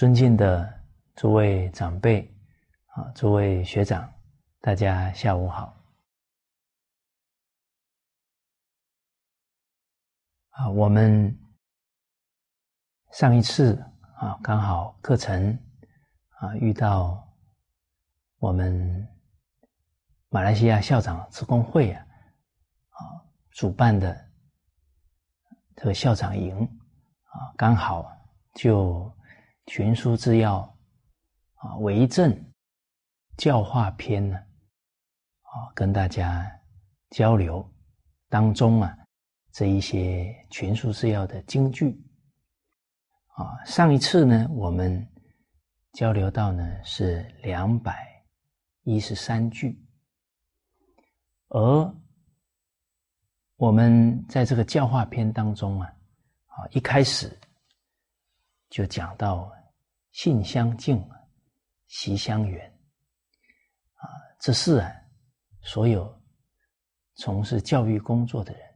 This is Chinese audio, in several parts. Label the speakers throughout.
Speaker 1: 尊敬的诸位长辈啊，诸位学长，大家下午好。啊，我们上一次啊，刚好课程啊遇到我们马来西亚校长职工会啊啊主办的这个校长营啊，刚好就群书治要啊为政教化篇呢啊跟大家交流当中啊。这一些群书治要的经句啊，上一次呢，我们交流到呢是两百一十三句，而我们在这个教化篇当中啊，啊一开始就讲到性相近，习相远啊，这是啊所有从事教育工作的人。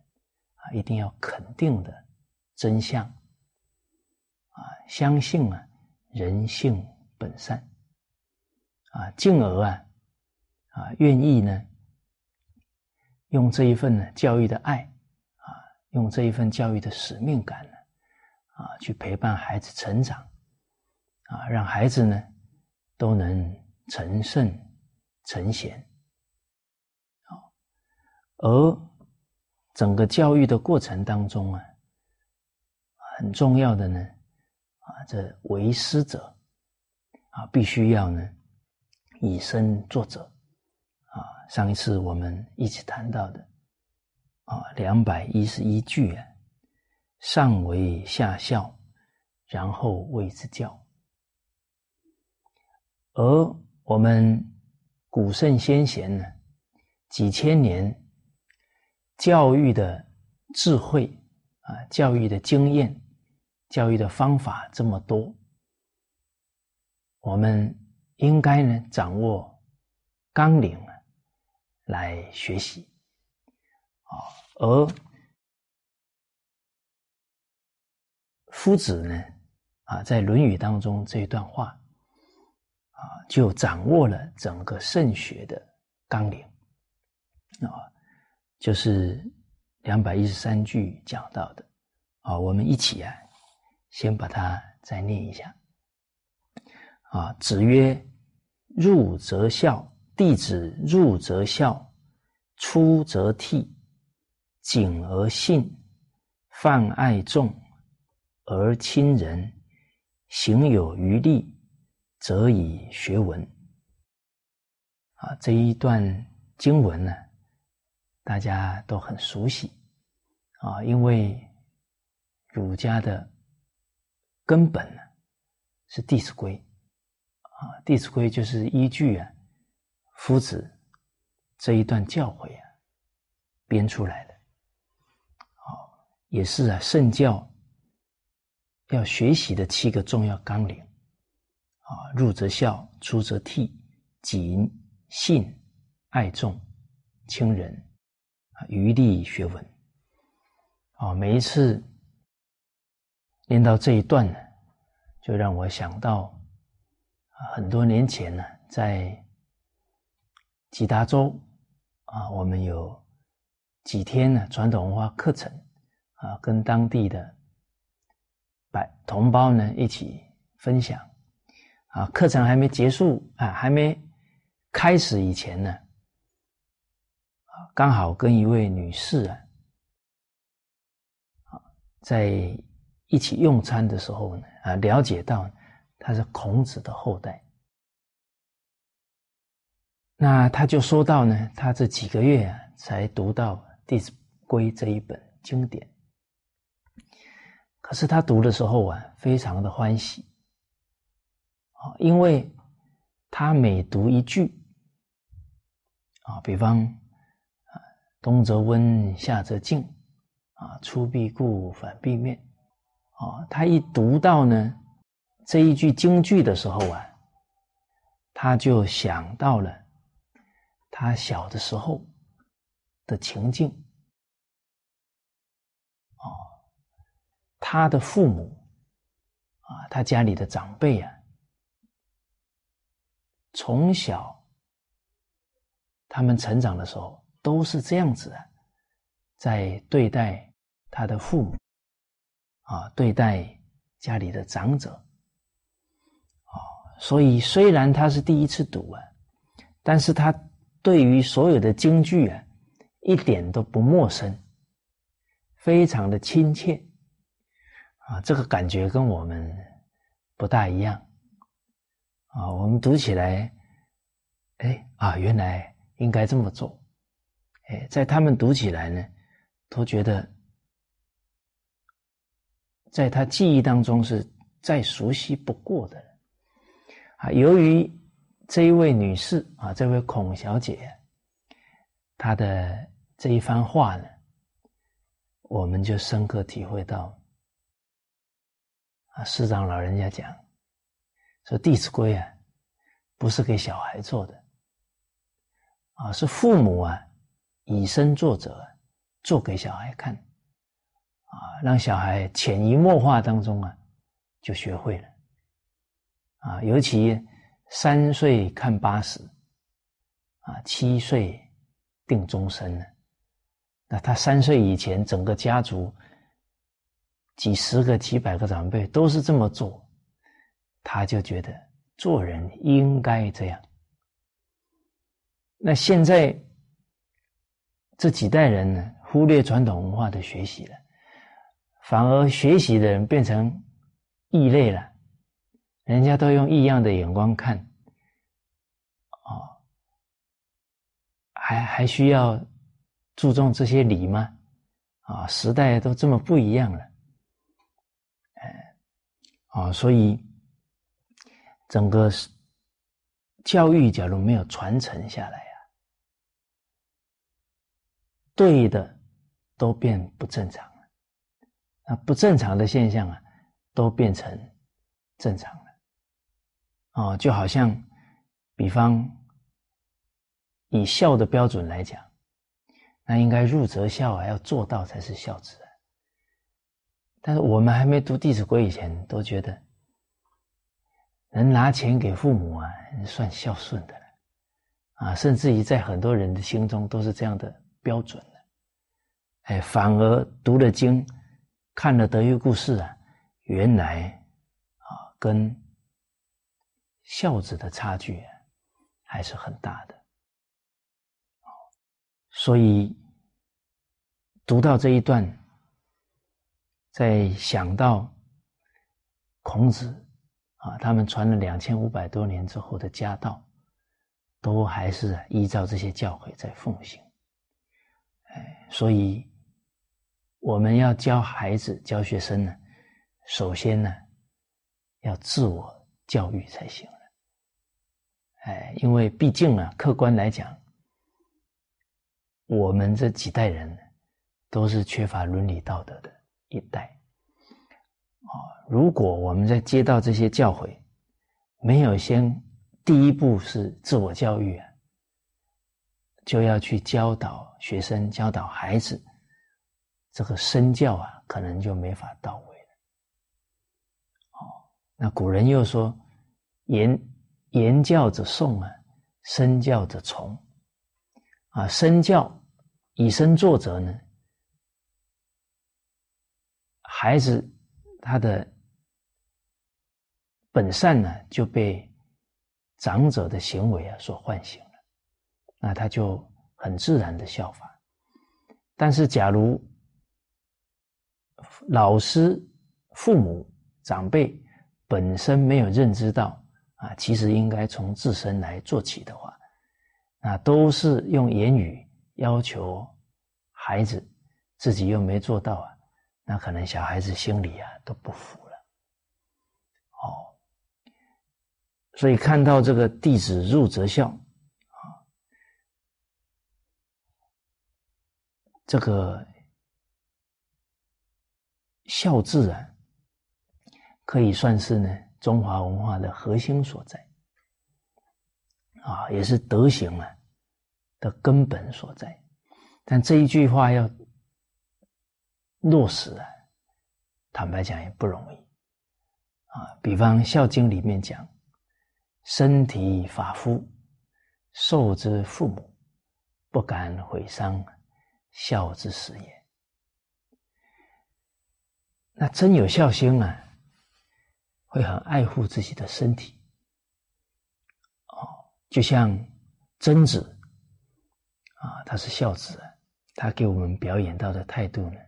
Speaker 1: 啊，一定要肯定的真相啊！相信啊，人性本善啊，进而啊啊，愿意呢，用这一份呢教育的爱啊，用这一份教育的使命感呢啊，去陪伴孩子成长啊，让孩子呢都能成圣成贤好，而。整个教育的过程当中啊，很重要的呢，啊，这为师者啊，必须要呢以身作则啊。上一次我们一起谈到的啊，两百一十一句啊，上为下效，然后为之教。而我们古圣先贤呢，几千年。教育的智慧啊，教育的经验，教育的方法这么多，我们应该呢掌握纲领啊，来学习啊。而夫子呢啊，在《论语》当中这一段话啊，就掌握了整个圣学的纲领啊。就是两百一十三句讲到的，啊，我们一起啊，先把它再念一下。啊，子曰：“入则孝，弟子入则孝，出则悌，谨而信，泛爱众，而亲仁，行有余力，则以学文。”啊，这一段经文呢。大家都很熟悉啊，因为儒家的根本呢是《弟子规》啊，《弟子规》就是依据啊夫子这一段教诲啊编出来的，啊，也是啊圣教要学习的七个重要纲领啊，入则孝，出则悌，谨信爱众亲仁。余力学文，啊，每一次念到这一段呢，就让我想到啊，很多年前呢，在吉达州啊，我们有几天呢传统文化课程啊，跟当地的百同胞呢一起分享啊，课程还没结束啊，还没开始以前呢。刚好跟一位女士啊，在一起用餐的时候呢，啊，了解到她是孔子的后代。那他就说到呢，他这几个月啊，才读到《弟子规》这一本经典。可是他读的时候啊，非常的欢喜，啊，因为他每读一句，啊，比方。啊冬则温，夏则静，啊，出必固，反必面，啊，他一读到呢这一句京剧的时候啊，他就想到了他小的时候的情境，哦，他的父母，啊，他家里的长辈啊，从小他们成长的时候都是这样子啊，在对待他的父母啊，对待家里的长者啊，所以虽然他是第一次读啊，但是他对于所有的京剧啊，一点都不陌生，非常的亲切啊，这个感觉跟我们不大一样。啊，我们读起来，哎啊，原来应该这么做，哎，在他们读起来呢，都觉得，在他记忆当中是再熟悉不过的。啊，由于这一位女士啊，这位孔小姐，她的这一番话呢，我们就深刻体会到，啊，师长老人家讲。说《弟子规》啊，不是给小孩做的，啊，是父母啊以身作则，做给小孩看，啊，让小孩潜移默化当中啊就学会了，啊，尤其三岁看八十，啊，七岁定终身呢，那他三岁以前，整个家族几十个、几百个长辈都是这么做。他就觉得做人应该这样。那现在这几代人呢，忽略传统文化的学习了，反而学习的人变成异类了，人家都用异样的眼光看，哦，还还需要注重这些礼吗？啊，时代都这么不一样了，哎，啊，所以。整个教育，假如没有传承下来啊，对的都变不正常了，那不正常的现象啊，都变成正常了。哦，就好像，比方以孝的标准来讲，那应该入则孝啊，要做到才是孝子。但是我们还没读《弟子规》以前，都觉得。能拿钱给父母啊，算孝顺的了，啊，甚至于在很多人的心中都是这样的标准的，哎，反而读了经，看了德育故事啊，原来啊，跟孝子的差距还是很大的，所以读到这一段，在想到孔子。啊，他们传了两千五百多年之后的家道，都还是依照这些教诲在奉行。哎，所以我们要教孩子、教学生呢，首先呢，要自我教育才行了。哎，因为毕竟啊，客观来讲，我们这几代人都是缺乏伦理道德的一代。啊，如果我们在接到这些教诲，没有先第一步是自我教育啊，就要去教导学生、教导孩子，这个身教啊，可能就没法到位了。哦，那古人又说：“言言教者诵啊，身教者从。”啊，身教以身作则呢，孩子。他的本善呢，就被长者的行为啊所唤醒了，那他就很自然的效法。但是，假如老师、父母、长辈本身没有认知到啊，其实应该从自身来做起的话，那都是用言语要求孩子，自己又没做到啊。那可能小孩子心里啊都不服了，哦，所以看到这个弟子入则孝啊，这个孝字啊，可以算是呢中华文化的核心所在，啊，也是德行啊的根本所在。但这一句话要。落实啊，坦白讲也不容易啊。比方《孝经》里面讲：“身体发肤，受之父母，不敢毁伤，孝之始也。那真有孝心啊，会很爱护自己的身体。哦，就像曾子啊，他是孝子，他给我们表演到的态度呢，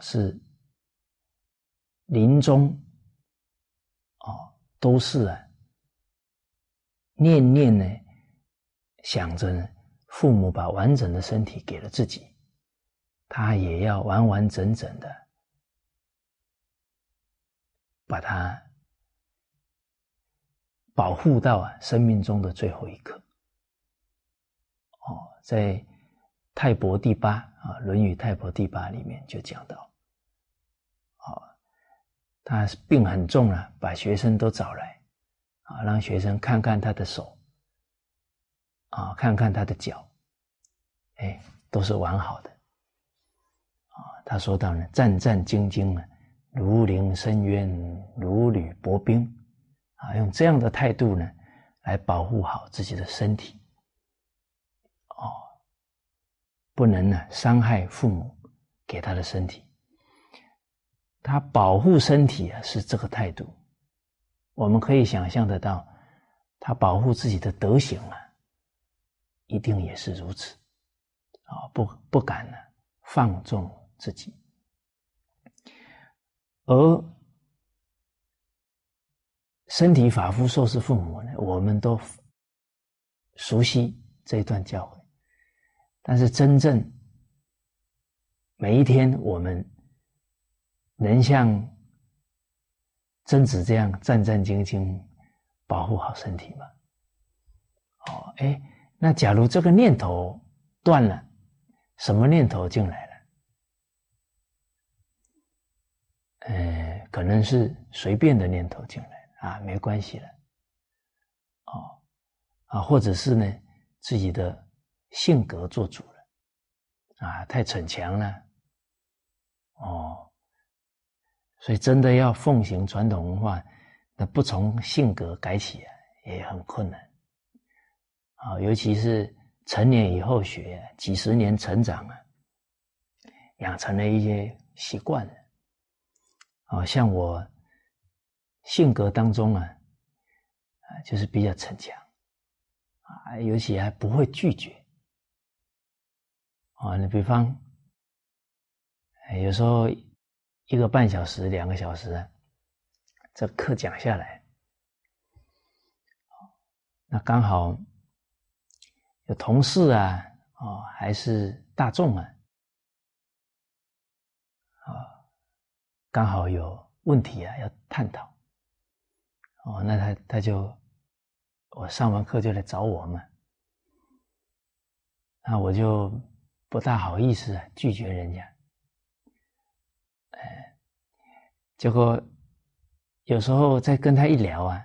Speaker 1: 是临终。哦，都是啊，念念呢，想着，父母把完整的身体给了自己，他也要完完整整的把它保护到啊生命中的最后一刻。哦，在泰伯第八啊，《论语泰伯第八》里面就讲到。他病很重了，把学生都找来，啊，让学生看看他的手，啊，看看他的脚，哎，都是完好的，啊，他说到呢，战战兢兢啊，如临深渊，如履薄冰，啊，用这样的态度呢，来保护好自己的身体，哦，不能呢伤害父母给他的身体。他保护身体啊，是这个态度。我们可以想象得到，他保护自己的德行啊，一定也是如此啊，不不敢呢放纵自己。而身体发肤受是父母呢，我们都熟悉这一段教诲，但是真正每一天我们。能像贞子这样战战兢兢保护好身体吗？哦，哎，那假如这个念头断了，什么念头进来了？呃，可能是随便的念头进来啊，没关系了。哦，啊，或者是呢，自己的性格做主了，啊，太逞强了，哦。所以，真的要奉行传统文化，那不从性格改起啊，也很困难。啊，尤其是成年以后学，几十年成长啊，养成了一些习惯了。啊，像我性格当中啊，啊，就是比较逞强，啊，尤其还不会拒绝。啊，你比方，有时候。一个半小时、两个小时，这课讲下来，那刚好有同事啊，哦，还是大众啊，啊，刚好有问题啊要探讨，哦，那他他就我上完课就来找我嘛，那我就不大好意思拒绝人家。哎结果有时候再跟他一聊啊，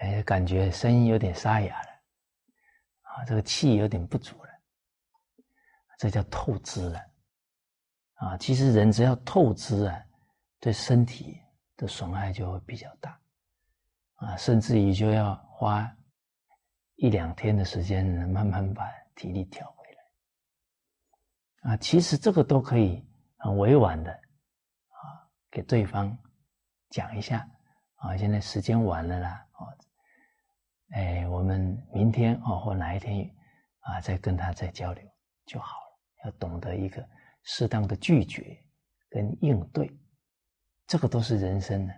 Speaker 1: 哎，感觉声音有点沙哑了，啊，这个气有点不足了，这叫透支了，啊，其实人只要透支啊，对身体的损害就会比较大，啊，甚至于就要花一两天的时间，慢慢把体力调，啊，其实这个都可以很委婉的啊。给对方讲一下啊，现在时间晚了啦，哦，哎，我们明天哦或哪一天啊再跟他再交流就好了。要懂得一个适当的拒绝跟应对，这个都是人生的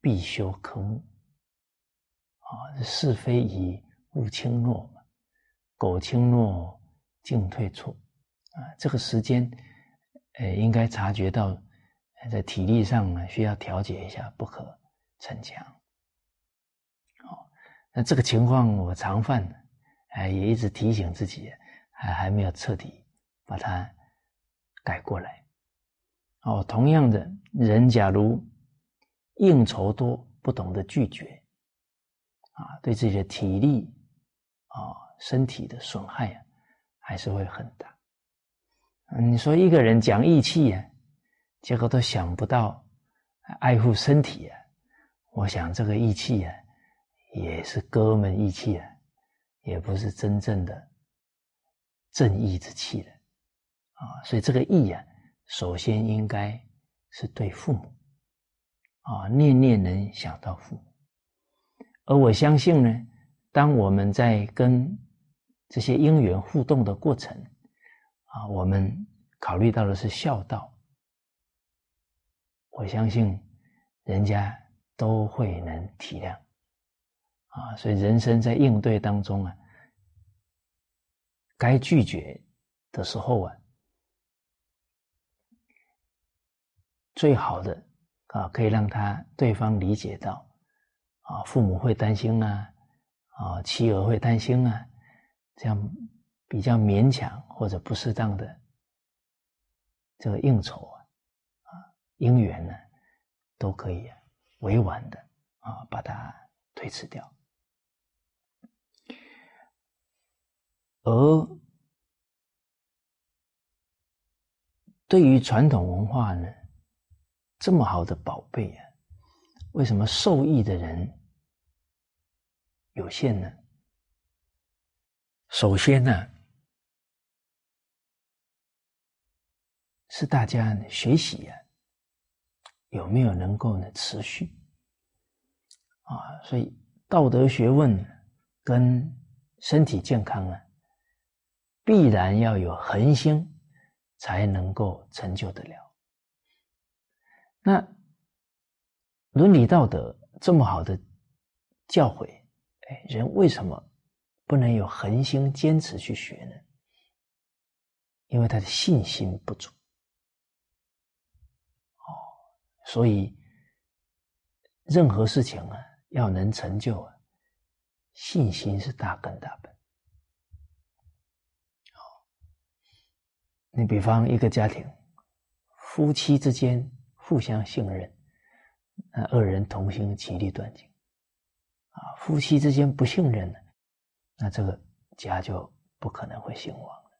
Speaker 1: 必修科目啊。是非宜勿轻诺嘛，苟轻诺，进退错啊。这个时间，呃，应该察觉到。在体力上呢，需要调节一下，不可逞强。哦，那这个情况我常犯，哎，也一直提醒自己，还还没有彻底把它改过来。哦，同样的人，假如应酬多，不懂得拒绝，啊，对自己的体力啊、身体的损害啊，还是会很大。你说一个人讲义气呀？结果都想不到爱护身体啊，我想这个义气啊，也是哥们义气啊，也不是真正的正义之气了啊。所以这个义啊，首先应该是对父母啊，念念能想到父母。而我相信呢，当我们在跟这些因缘互动的过程啊，我们考虑到的是孝道。我相信，人家都会能体谅，啊，所以人生在应对当中啊，该拒绝的时候啊，最好的啊，可以让他对方理解到，啊，父母会担心啊，啊，妻儿会担心啊，这样比较勉强或者不适当的这个应酬。啊，啊姻缘呢，都可以委婉的啊，把它推迟掉。而对于传统文化呢，这么好的宝贝啊，为什么受益的人有限呢？首先呢，是大家学习呀。有没有能够呢持续啊？所以道德学问跟身体健康啊，必然要有恒心，才能够成就得了。那伦理道德这么好的教诲，哎，人为什么不能有恒心坚持去学呢？因为他的信心不足。哦所以，任何事情啊，要能成就啊，信心是大根大本。你比方一个家庭，夫妻之间互相信任，那二人同心，其利断金。啊，夫妻之间不信任呢，那这个家就不可能会兴旺了。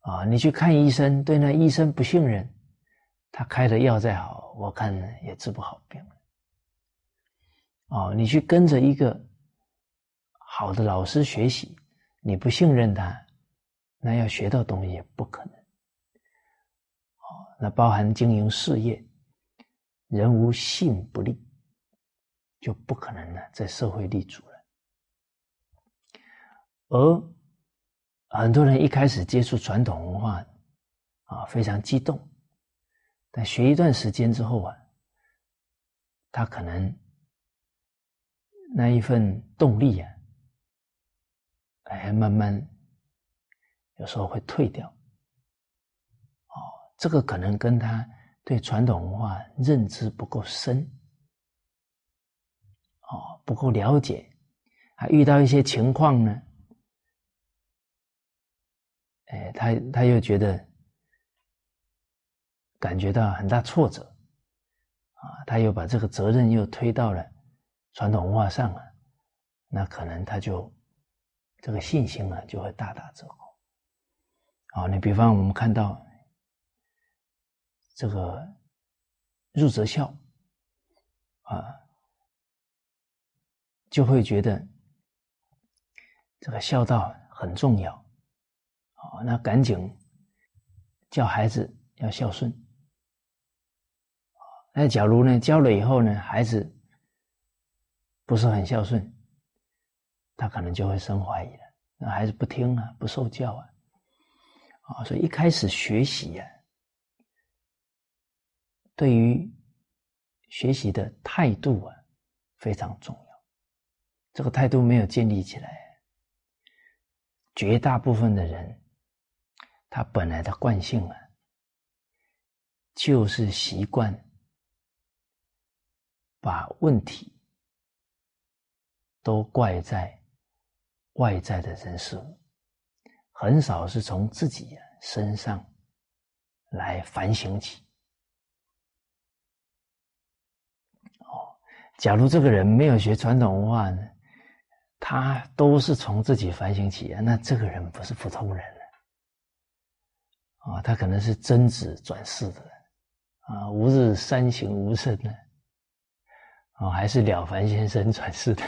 Speaker 1: 啊，你去看医生，对那医生不信任。他开的药再好，我看也治不好病。哦，你去跟着一个好的老师学习，你不信任他，那要学到东西也不可能。哦，那包含经营事业，人无信不立，就不可能呢在社会立足。而很多人一开始接触传统文化，啊，非常激动。但学一段时间之后啊，他可能那一份动力啊，哎，慢慢有时候会退掉。哦，这个可能跟他对传统文化认知不够深，哦，不够了解，还遇到一些情况呢，哎，他他又觉得。感觉到很大挫折，啊，他又把这个责任又推到了传统文化上了，那可能他就这个信心啊就会大打折扣。啊，你比方我们看到这个入则孝，啊，就会觉得这个孝道很重要，啊，那赶紧叫孩子要孝顺。那假如呢，教了以后呢，孩子不是很孝顺，他可能就会生怀疑了。那孩子不听啊，不受教啊，啊，所以一开始学习呀，对于学习的态度啊，非常重要。这个态度没有建立起来，绝大部分的人，他本来的惯性啊，就是习惯。把问题都怪在外在的人事物，很少是从自己身上来反省起。哦，假如这个人没有学传统文化呢，他都是从自己反省起，那这个人不是普通人。啊，他可能是真子转世的，啊，吾日三省吾身呢。啊，还是了凡先生转世的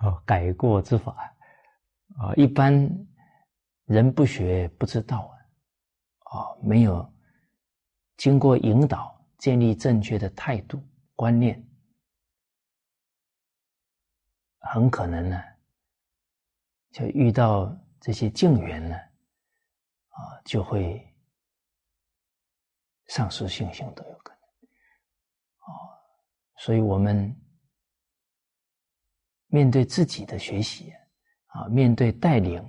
Speaker 1: 哦，改过之法啊，一般人不学不知道啊，啊，没有经过引导，建立正确的态度观念，很可能呢，就遇到这些境缘呢，啊就会丧失信心都有可能。啊所以，我们面对自己的学习啊，面对带领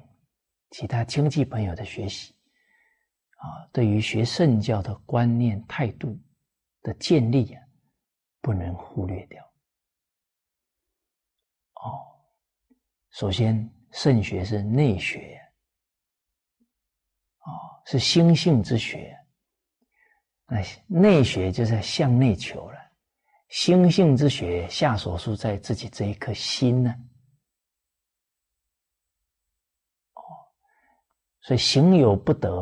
Speaker 1: 其他亲戚朋友的学习啊，对于学圣教的观念态度的建立啊，不能忽略掉。哦，首先，圣学是内学，是心性之学，那内学就是向内求了。心性之学下手术在自己这一颗心呢，哦，所以行有不得，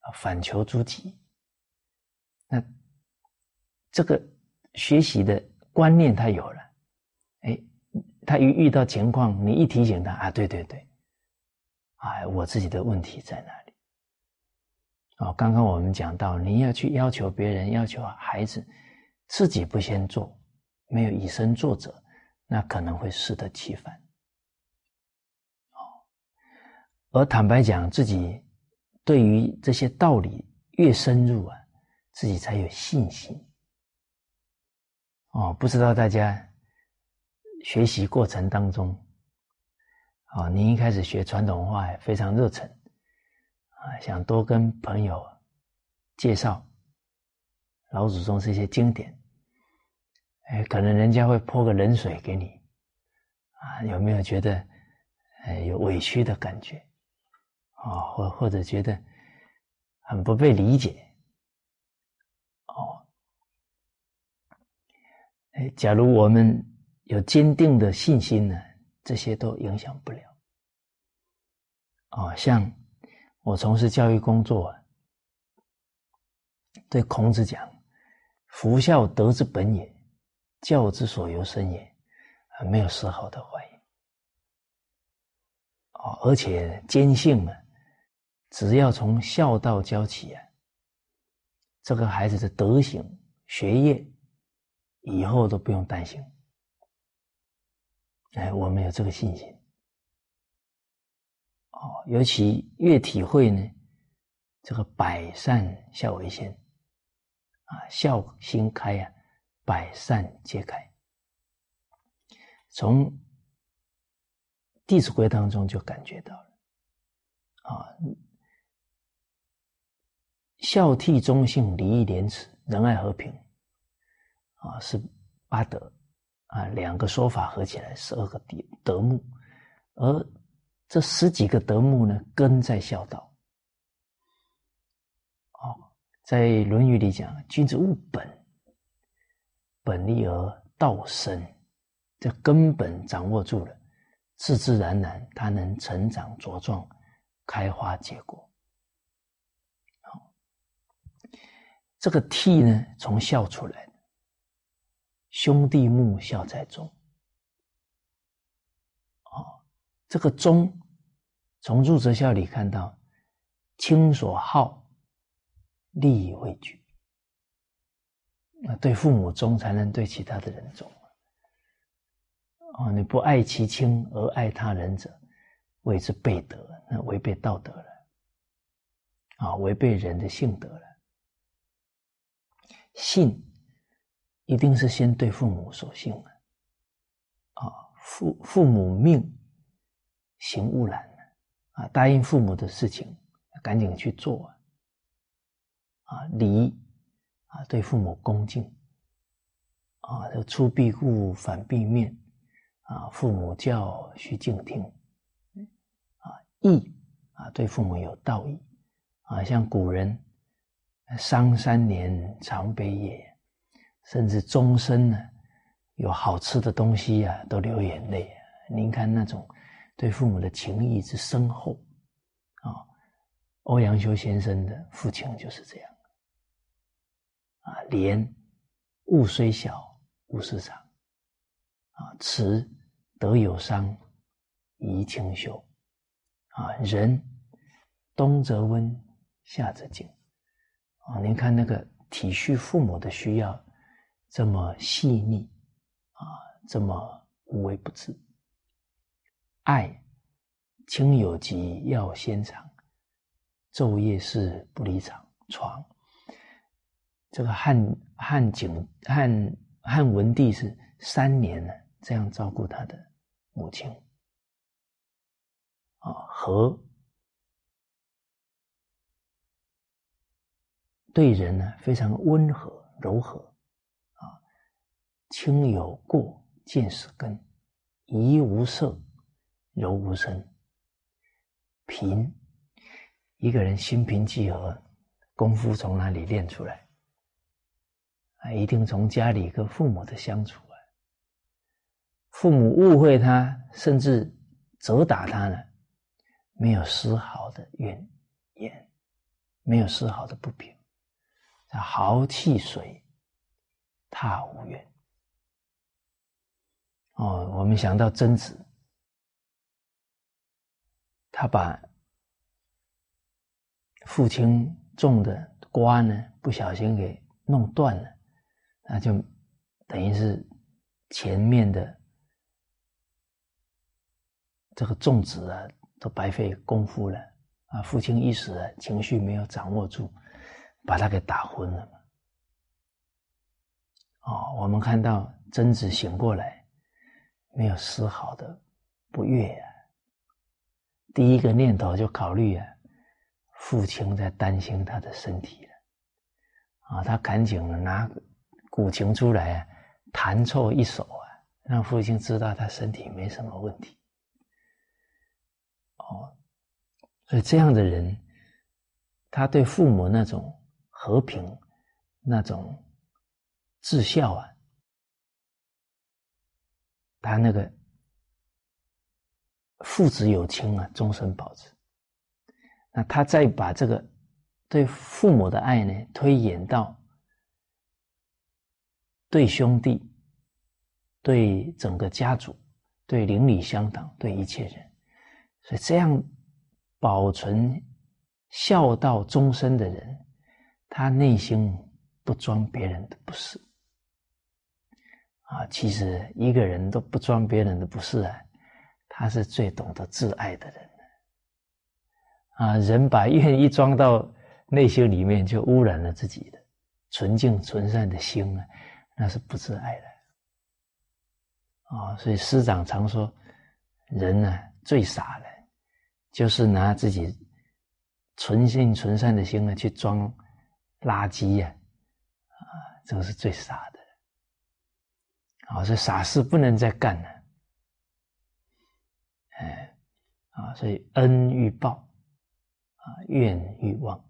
Speaker 1: 啊，反求诸己。那这个学习的观念他有了，哎，他一遇到情况，你一提醒他啊，对对对，哎，我自己的问题在哪里？哦，刚刚我们讲到，你要去要求别人，要求孩子。自己不先做，没有以身作则，那可能会适得其反。哦，而坦白讲，自己对于这些道理越深入啊，自己才有信心。哦，不知道大家学习过程当中，啊，您一开始学传统文化非常热忱，啊，想多跟朋友介绍老祖宗这些经典。哎，可能人家会泼个冷水给你，啊，有没有觉得，哎，有委屈的感觉，啊，或或者觉得很不被理解，哦，哎，假如我们有坚定的信心呢，这些都影响不了。哦，像我从事教育工作，对孔子讲：“夫孝，德之本也。”教之所由生也，啊没有丝毫的怀疑。啊，而且坚信呢，只要从孝道教起啊，这个孩子的德行、学业，以后都不用担心。哎，我们有这个信心。哦，尤其越体会呢，这个百善孝为先，啊，孝心开呀。百善皆开，从《弟子规》当中就感觉到了啊，孝悌忠信礼义廉耻仁爱和平啊，是八德啊，两个说法合起来十二个德德目，而这十几个德目呢，根在孝道。哦，在《论语》里讲，君子务本。本立而道生，这根本掌握住了，自自然然，它能成长茁壮，开花结果。好，这个悌呢，从孝出来的，兄弟睦，孝在中。哦，这个忠，从入则孝里看到，亲所好，利以为具。那对父母忠，才能对其他的人忠。哦，你不爱其亲而爱他人者，谓之悖德，那违背道德了，啊，违背人的性德了。信一定是先对父母所信的，啊，父父母命，行勿懒，啊，答应父母的事情，赶紧去做，啊，礼。啊，对父母恭敬，啊，出必故，反必面，啊，父母教须敬听，啊，义啊，对父母有道义，啊，像古人伤三年常悲也，甚至终身呢，有好吃的东西呀，都流眼泪。您看那种对父母的情谊之深厚，啊，欧阳修先生的父亲就是这样。啊，廉物虽小，勿施长。啊，慈德有伤，贻亲羞。啊，人冬则温，夏则静。啊，您看那个体恤父母的需要，这么细腻，啊，这么无微不至。爱，亲有疾要先尝，昼夜侍不离床。床。这个汉汉景汉汉文帝是三年呢，这样照顾他的母亲。啊，和对人呢非常温和柔和，啊，亲有过见始根，怡无色，柔无声。平，一个人心平气和，功夫从哪里练出来？啊，一定从家里跟父母的相处啊。父母误会他，甚至责打他呢，没有丝毫的怨言，没有丝毫的不平，豪气水，踏无怨。哦，我们想到贞子，他把父亲种的瓜呢，不小心给弄断了。那就等于是前面的这个种植啊，都白费功夫了啊！父亲一时啊，情绪没有掌握住，把他给打昏了。哦，我们看到贞子醒过来，没有丝毫的不悦啊。第一个念头就考虑啊，父亲在担心他的身体了啊，他赶紧拿。古琴出来啊，弹奏一首啊，让父亲知道他身体没什么问题。哦，所以这样的人，他对父母那种和平、那种至孝啊，他那个父子有情啊，终身保持。那他再把这个对父母的爱呢，推演到。对兄弟，对整个家族，对邻里乡党，对一切人，所以这样保存孝道终身的人，他内心不装别人的不是。啊，其实一个人都不装别人的不是啊，他是最懂得自爱的人。啊，人把怨一装到内心里面，就污染了自己的纯净纯善的心啊。那是不自爱的啊！所以师长常说，人呢最傻的，就是拿自己纯性纯善的心呢去装垃圾呀！啊，这个是最傻的。啊，所以傻事不能再干了。啊，所以恩欲报，啊，怨欲忘。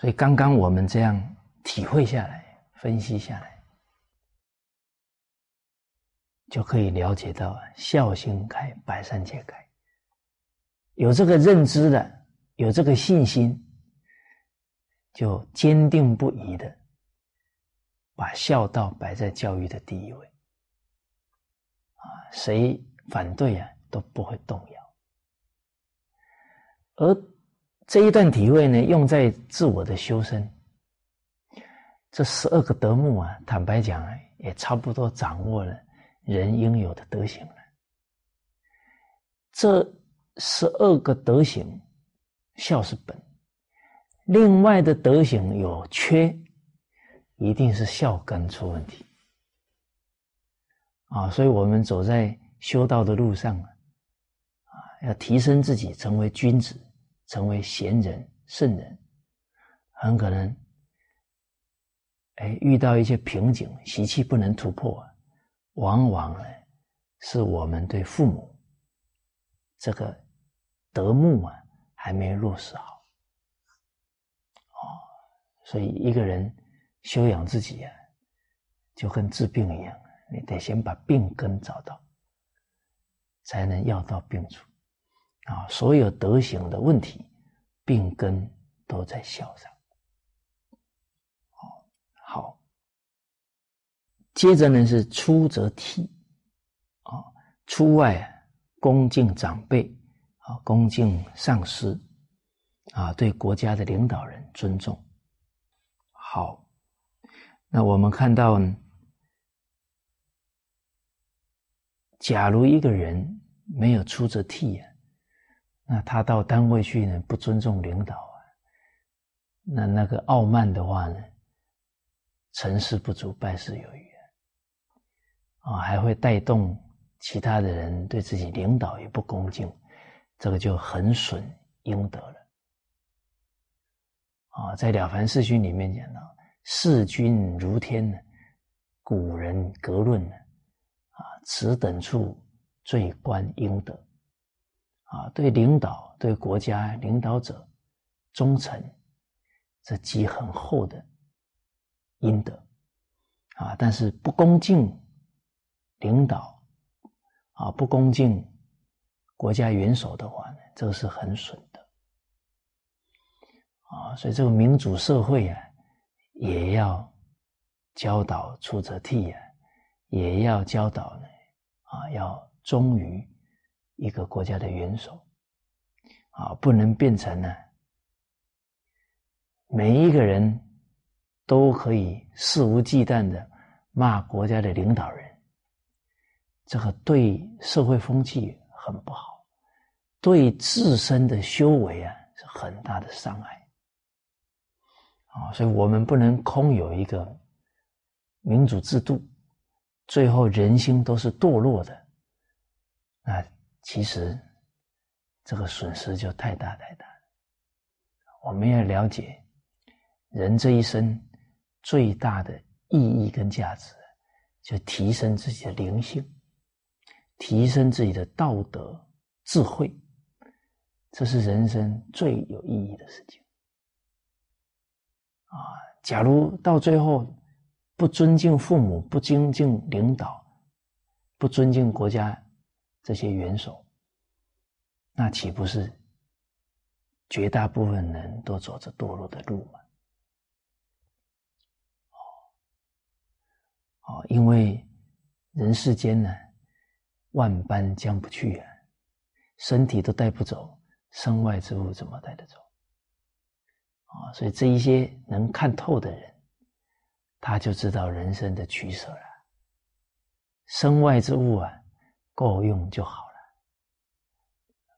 Speaker 1: 所以刚刚我们这样体会下来、分析下来，就可以了解到孝心开，百善皆开。有这个认知的，有这个信心，就坚定不移的把孝道摆在教育的第一位。谁反对啊都不会动摇，而。这一段体会呢，用在自我的修身。这十二个德目啊，坦白讲，也差不多掌握了人应有的德行了。这十二个德行，孝是本，另外的德行有缺，一定是孝根出问题。啊，所以我们走在修道的路上啊，要提升自己，成为君子。成为贤人、圣人，很可能，哎，遇到一些瓶颈，习气不能突破，往往呢，是我们对父母这个德目啊，还没落实好。哦，所以一个人修养自己啊，就跟治病一样，你得先把病根找到，才能药到病除啊，所有德行的问题，病根都在孝上。好，接着呢是出则悌，啊，出外恭敬长辈，啊，恭敬上司，啊，对国家的领导人尊重。好，那我们看到呢。假如一个人没有出则悌啊，那他到单位去呢，不尊重领导啊，那那个傲慢的话呢，成事不足，败事有余啊，啊，还会带动其他的人对自己领导也不恭敬，这个就很损阴德了。啊，在《了凡四训》里面讲到，事君如天呢，古人格论呢，此等处最观应德。啊，对领导、对国家领导者忠诚，这积很厚的阴德。啊，但是不恭敬领导，啊，不恭敬国家元首的话呢，这个是很损的。啊，所以这个民主社会啊，也要教导出则悌啊，也要教导呢，啊，要忠于。一个国家的元首，啊，不能变成呢，每一个人都可以肆无忌惮的骂国家的领导人，这个对社会风气很不好，对自身的修为啊是很大的伤害，啊，所以我们不能空有一个民主制度，最后人心都是堕落的，那。其实，这个损失就太大太大。我们要了解，人这一生最大的意义跟价值，就提升自己的灵性，提升自己的道德智慧，这是人生最有意义的事情。啊，假如到最后不尊敬父母，不尊敬领导，不尊敬国家。这些元首，那岂不是绝大部分人都走着堕落的路吗？哦，哦，因为人世间呢，万般将不去啊，身体都带不走，身外之物怎么带得走？啊，所以这一些能看透的人，他就知道人生的取舍了。身外之物啊。够用就好了，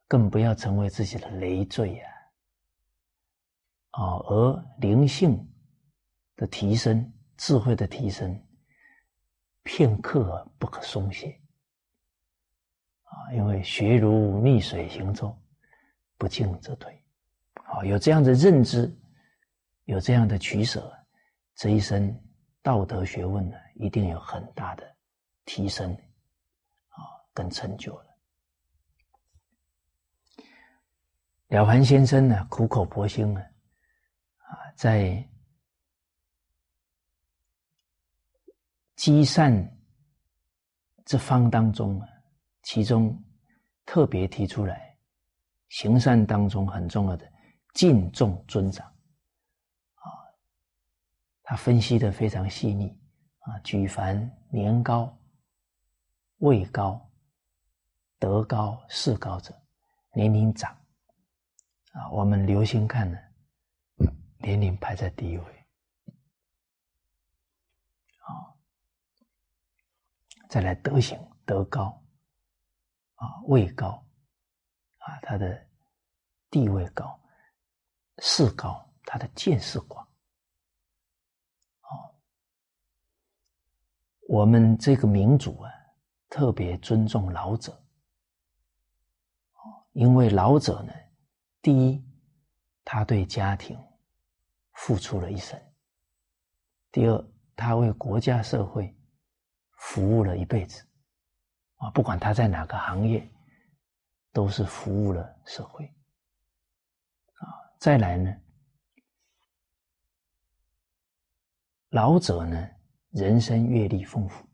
Speaker 1: 更不要成为自己的累赘呀！哦，而灵性的提升、智慧的提升，片刻不可松懈啊！因为学如逆水行舟，不进则退。啊，有这样的认知，有这样的取舍，这一生道德学问呢，一定有很大的提升。啊跟成就了。了凡先生呢，苦口婆心呢，啊，在积善这方当中啊，其中特别提出来，行善当中很重要的敬重尊长，他分析的非常细腻啊，举凡年高、位高。德高势高者，年龄长，啊，我们留心看呢，年龄排在第一位，啊，再来德行德高，啊，位高，啊，他的地位高，势高，他的见识广，哦，我们这个民族啊，特别尊重老者。因为老者呢，第一，他对家庭付出了一生；第二，他为国家社会服务了一辈子，啊，不管他在哪个行业，都是服务了社会。啊，再来呢，老者呢，人生阅历丰富，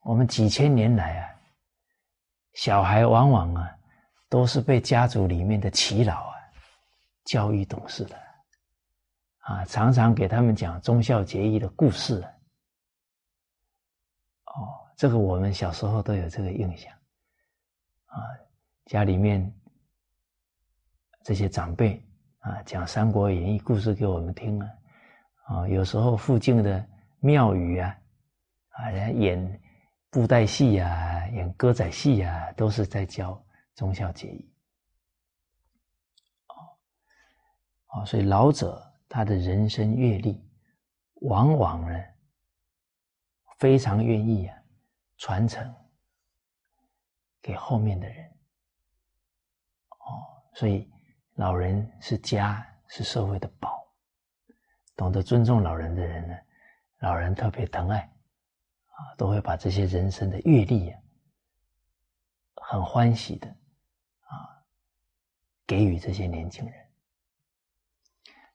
Speaker 1: 我们几千年来啊，小孩往往啊。都是被家族里面的耆老啊教育懂事的，啊，常常给他们讲忠孝节义的故事，哦，这个我们小时候都有这个印象。啊，家里面这些长辈啊讲《三国演义》故事给我们听啊，啊，有时候附近的庙宇啊，啊，人家演布袋戏呀，演歌仔戏呀，都是在教忠孝节义。哦，哦，所以老者他的人生阅历，往往呢。非常愿意啊，传承给后面的人。哦，所以老人是家，是社会的宝。懂得尊重老人的人呢，老人特别疼爱，啊，都会把这些人生的阅历啊，很欢喜的啊，给予这些年轻人。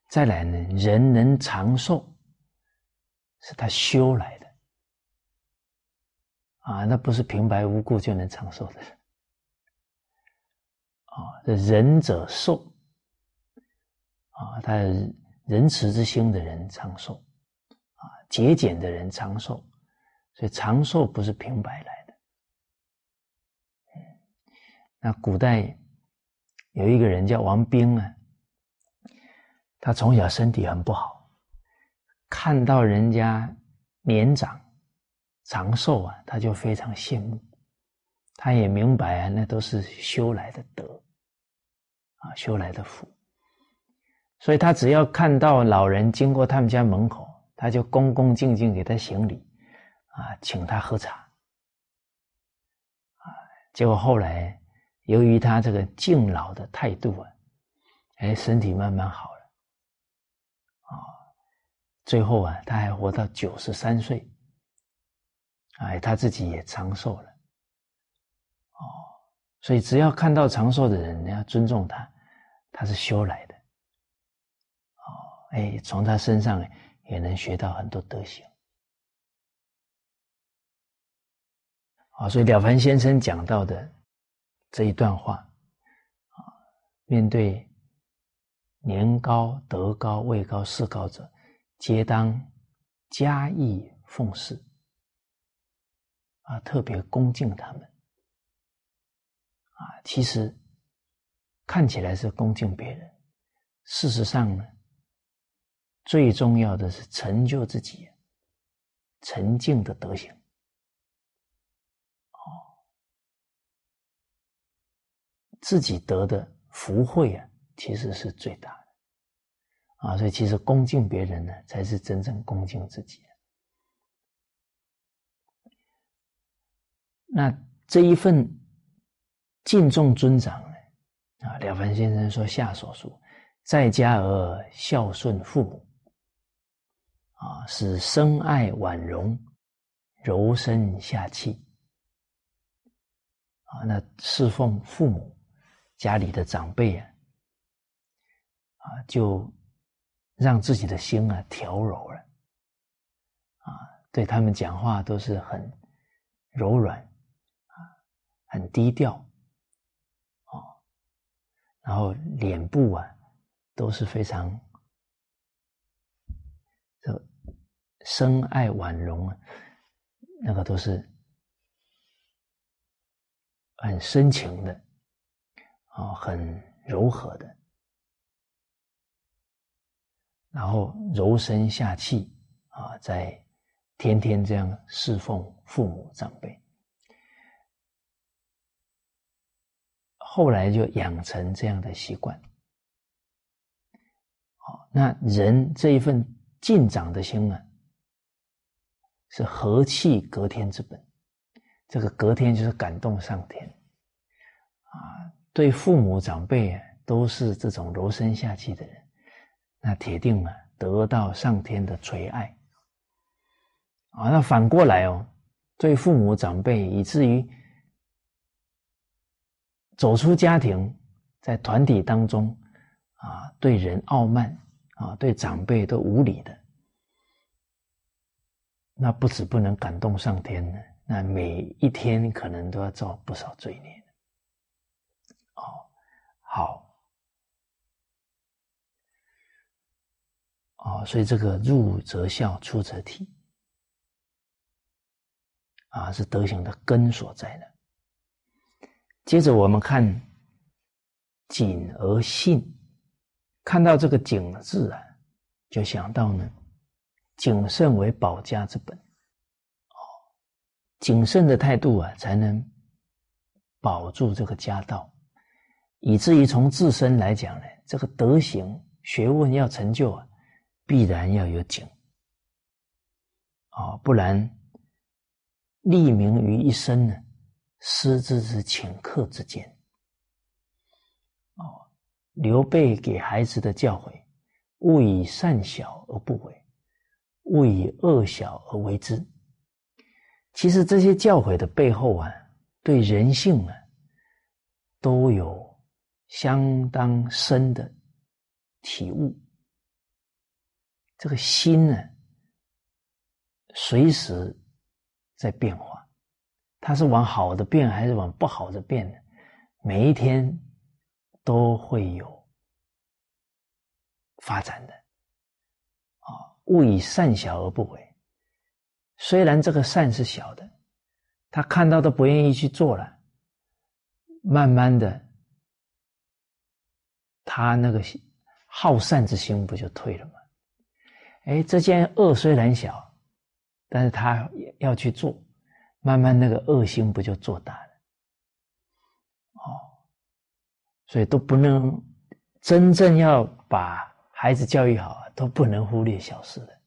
Speaker 1: 再来呢，人能长寿，是他修来的。啊，那不是平白无故就能长寿的。啊，这仁者寿。啊，他仁慈之心的人长寿，节俭的人长寿，所以长寿不是平白来的。那古代有一个人叫王冰啊，他从小身体很不好，看到人家年长。长寿啊，他就非常羡慕，他也明白啊，那都是修来的德，啊，修来的福，所以他只要看到老人经过他们家门口，他就恭恭敬敬给他行礼，啊，请他喝茶，啊，结果后来由于他这个敬老的态度啊，哎，身体慢慢好了，啊，最后啊，他还活到九十三岁。哎，他自己也长寿了，哦，所以只要看到长寿的人，你要尊重他，他是修来的，哦，哎，从他身上也能学到很多德行，啊，所以了凡先生讲到的这一段话，啊，面对年高、德高、位高、势高者，皆当加以奉事。啊，特别恭敬他们，啊，其实看起来是恭敬别人，事实上呢，最重要的是成就自己沉静的德行。哦，自己得的福慧啊，其实是最大的，啊，所以其实恭敬别人呢，才是真正恭敬自己。那这一份敬重尊长呢？啊，了凡先生说下所述，在家而孝顺父母，啊，是深爱婉容，柔身下气，啊，那侍奉父母，家里的长辈啊，啊，就让自己的心啊调柔了，啊，对他们讲话都是很柔软。啊很低调，哦，然后脸部啊都是非常这深爱婉容啊，那个都是很深情的，啊，很柔和的，然后柔声下气啊，在天天这样侍奉父母长辈。后来就养成这样的习惯，好，那人这一份敬长的心呢，是和气隔天之本。这个隔天就是感动上天，啊，对父母长辈都是这种柔声下气的人，那铁定啊得到上天的垂爱。啊，那反过来哦，对父母长辈以至于。走出家庭，在团体当中，啊，对人傲慢，啊，对长辈都无礼的，那不止不能感动上天呢，那每一天可能都要造不少罪孽。哦，好，哦，所以这个入则孝，出则悌，啊，是德行的根所在的。接着我们看“谨而信”，看到这个“谨”字啊，就想到呢，谨慎为保家之本。哦，谨慎的态度啊，才能保住这个家道，以至于从自身来讲呢，这个德行学问要成就啊，必然要有谨。啊，不然。立名于一身呢，失之之顷刻之间。哦，刘备给孩子的教诲：勿以善小而不为，勿以恶小而为之。其实这些教诲的背后啊，对人性啊，都有相当深的体悟。这个心呢，随时。在变化，它是往好的变还是往不好的变呢？每一天都会有发展的。勿以善小而不为。虽然这个善是小的，他看到都不愿意去做了，慢慢的，他那个好善之心不就退了吗？哎，这件恶虽然小。但是他要去做，慢慢那个恶心不就做大了？哦，所以都不能真正要把孩子教育好，都不能忽略小事的。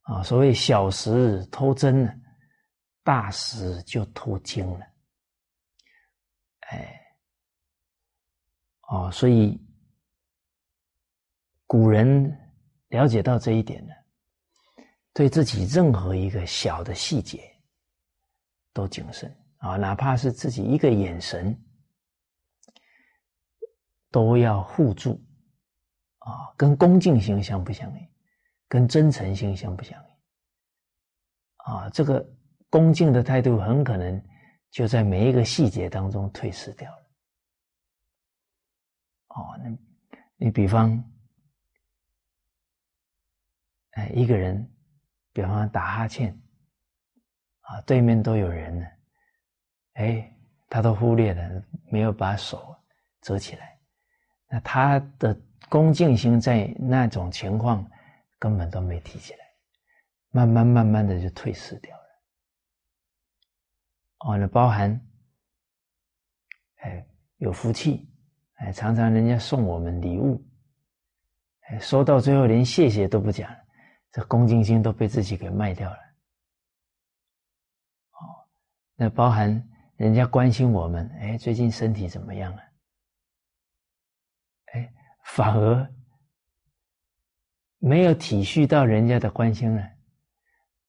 Speaker 1: 啊，所谓小时偷针呢，大时就偷精了。哎，哦，所以古人了解到这一点呢。对自己任何一个小的细节都谨慎啊，哪怕是自己一个眼神都要护住啊，跟恭敬心相不相应？跟真诚心相不相应？啊，这个恭敬的态度很可能就在每一个细节当中退失掉了。哦，那你比方，哎，一个人。比方打哈欠，啊，对面都有人呢，哎，他都忽略了，没有把手遮起来，那他的恭敬心在那种情况根本都没提起来，慢慢慢慢的就退失掉了。哦，那包含，哎，有福气，哎，常常人家送我们礼物，哎，收到最后连谢谢都不讲了。这恭敬心都被自己给卖掉了，哦，那包含人家关心我们，哎，最近身体怎么样啊？哎，反而没有体恤到人家的关心了，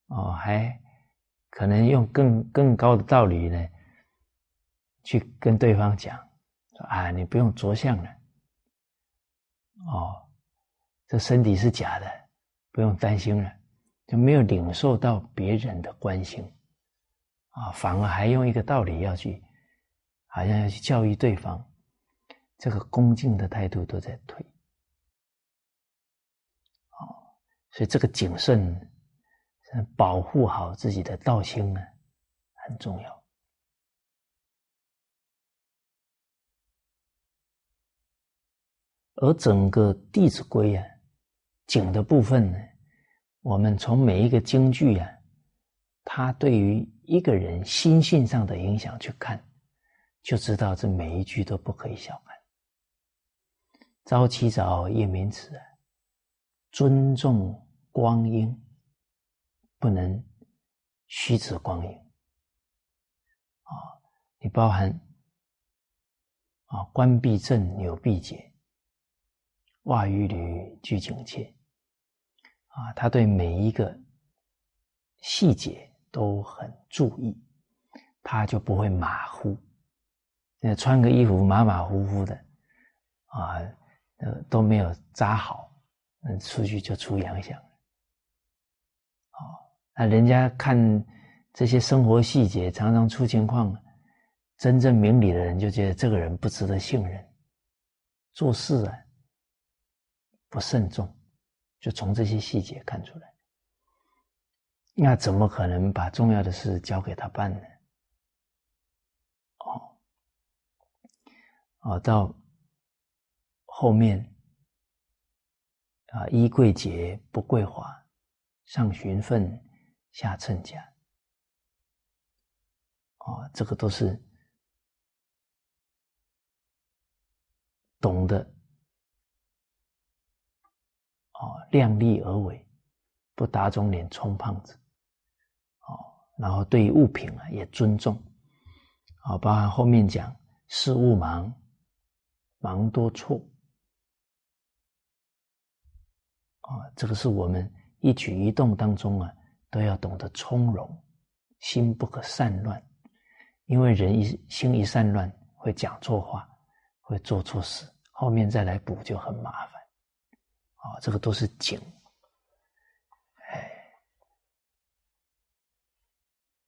Speaker 1: 哦，还可能用更更高的道理呢，去跟对方讲，说啊，你不用着相了，哦，这身体是假的。不用担心了，就没有领受到别人的关心，啊，反而还用一个道理要去，好像要去教育对方，这个恭敬的态度都在退，哦，所以这个谨慎，保护好自己的道心呢，很重要。而整个《弟子规》啊。景的部分呢，我们从每一个京剧啊，它对于一个人心性上的影响去看，就知道这每一句都不可以小看。朝起早，夜眠迟，尊重光阴，不能虚指光阴。啊，你包含啊，冠必正，纽必结，袜与履俱紧切。啊，他对每一个细节都很注意，他就不会马虎。那穿个衣服马马虎虎的，啊，呃都没有扎好，嗯，出去就出洋相。哦，那人家看这些生活细节，常常出情况，真正明理的人就觉得这个人不值得信任，做事啊不慎重。就从这些细节看出来，那怎么可能把重要的事交给他办呢？哦，哦，到后面啊，衣贵洁不贵华，上循分，下称家。哦，这个都是懂得哦，量力而为，不打肿脸充胖子。哦，然后对于物品啊也尊重。哦，包含后面讲事务忙，忙多错。啊，这个是我们一举一动当中啊，都要懂得从容，心不可散乱。因为人一心一散乱，会讲错话，会做错事，后面再来补就很麻烦。啊，这个都是景。哎，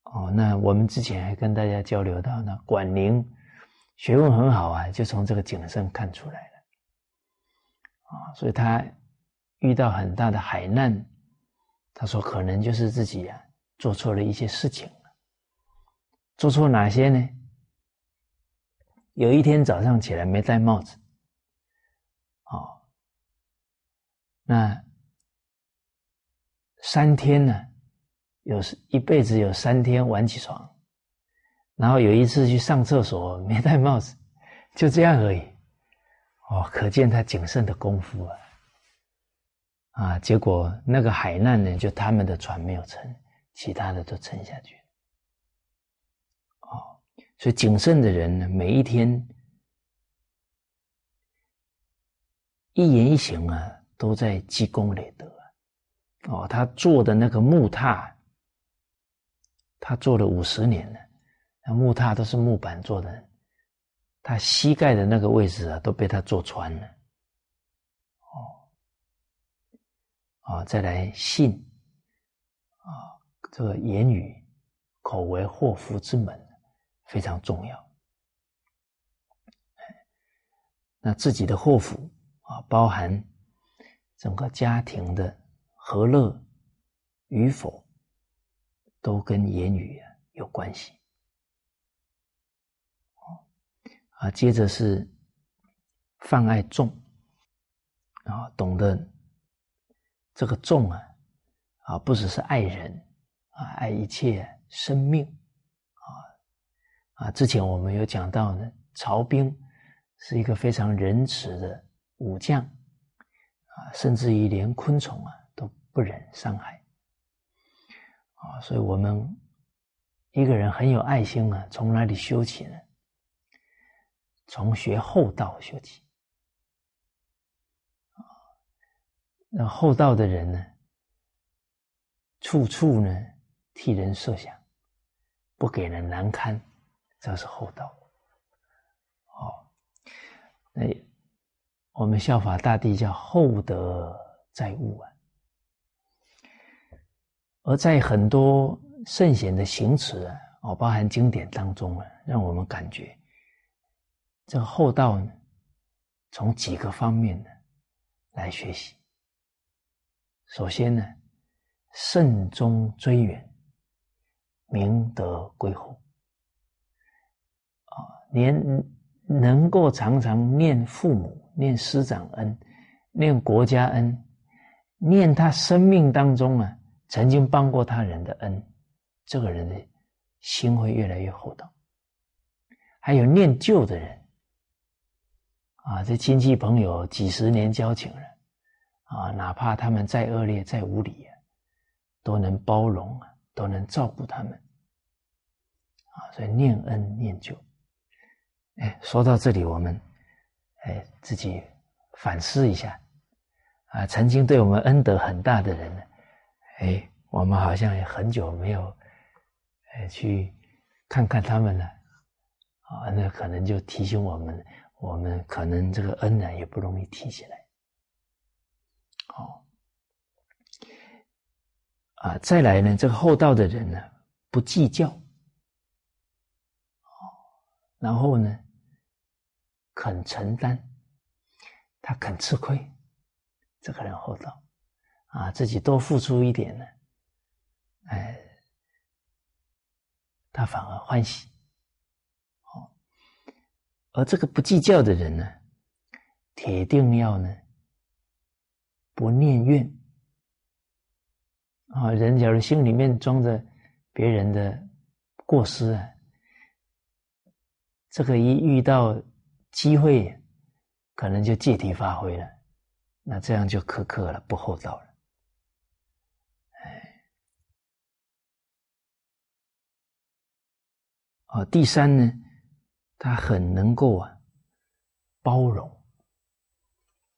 Speaker 1: 哦，那我们之前还跟大家交流到，那管宁学问很好啊，就从这个景胜看出来了。啊，所以他遇到很大的海难，他说可能就是自己啊做错了一些事情。做错哪些呢？有一天早上起来没戴帽子，哦，那三天呢，有一辈子有三天晚起床，然后有一次去上厕所没戴帽子，就这样而已，哦，可见他谨慎的功夫啊，啊，结果那个海难呢，就他们的船没有沉，其他的都沉下去。哦所以谨慎的人呢，每一天一言一行啊，都在积功累德。哦，他做的那个木榻，他做了五十年了，那木榻都是木板做的，他膝盖的那个位置啊，都被他坐穿了。哦，啊，再来信啊，这个言语口为祸福之门。非常重要，那自己的祸福啊，包含整个家庭的和乐与否，都跟言语有关系。啊，接着是泛爱众啊，懂得这个众啊，啊，不只是爱人啊，爱一切生命。啊，之前我们有讲到呢，曹兵是一个非常仁慈的武将，啊，甚至于连昆虫啊都不忍伤害，啊，所以我们一个人很有爱心啊，从哪里修起呢？从学厚道修起，啊，那厚道的人呢，处处呢替人设想，不给人难堪。这是厚道，哦，那我们效法大地叫厚德载物啊，而在很多圣贤的行持啊，哦，包含经典当中啊，让我们感觉这个厚道呢，从几个方面呢来学习。首先呢，慎终追远，明德归厚。连能够常常念父母、念师长恩、念国家恩、念他生命当中啊曾经帮过他人的恩，这个人的心会越来越厚道。还有念旧的人啊，这亲戚朋友几十年交情了啊，哪怕他们再恶劣、再无理，都能包容啊，都能照顾他们啊，所以念恩念旧。哎，说到这里，我们哎自己反思一下啊，曾经对我们恩德很大的人呢，哎，我们好像也很久没有哎去看看他们了啊，那可能就提醒我们，我们可能这个恩呢也不容易提起来。好啊，再来呢，这个厚道的人呢，不计较。然后呢，肯承担，他肯吃亏，这个人厚道，啊，自己多付出一点呢，哎，他反而欢喜。哦，而这个不计较的人呢，铁定要呢不念怨。啊，人假如心里面装着别人的过失啊，这个一遇到机会，可能就借题发挥了，那这样就苛刻了，不厚道了。啊，第三呢，他很能够啊包容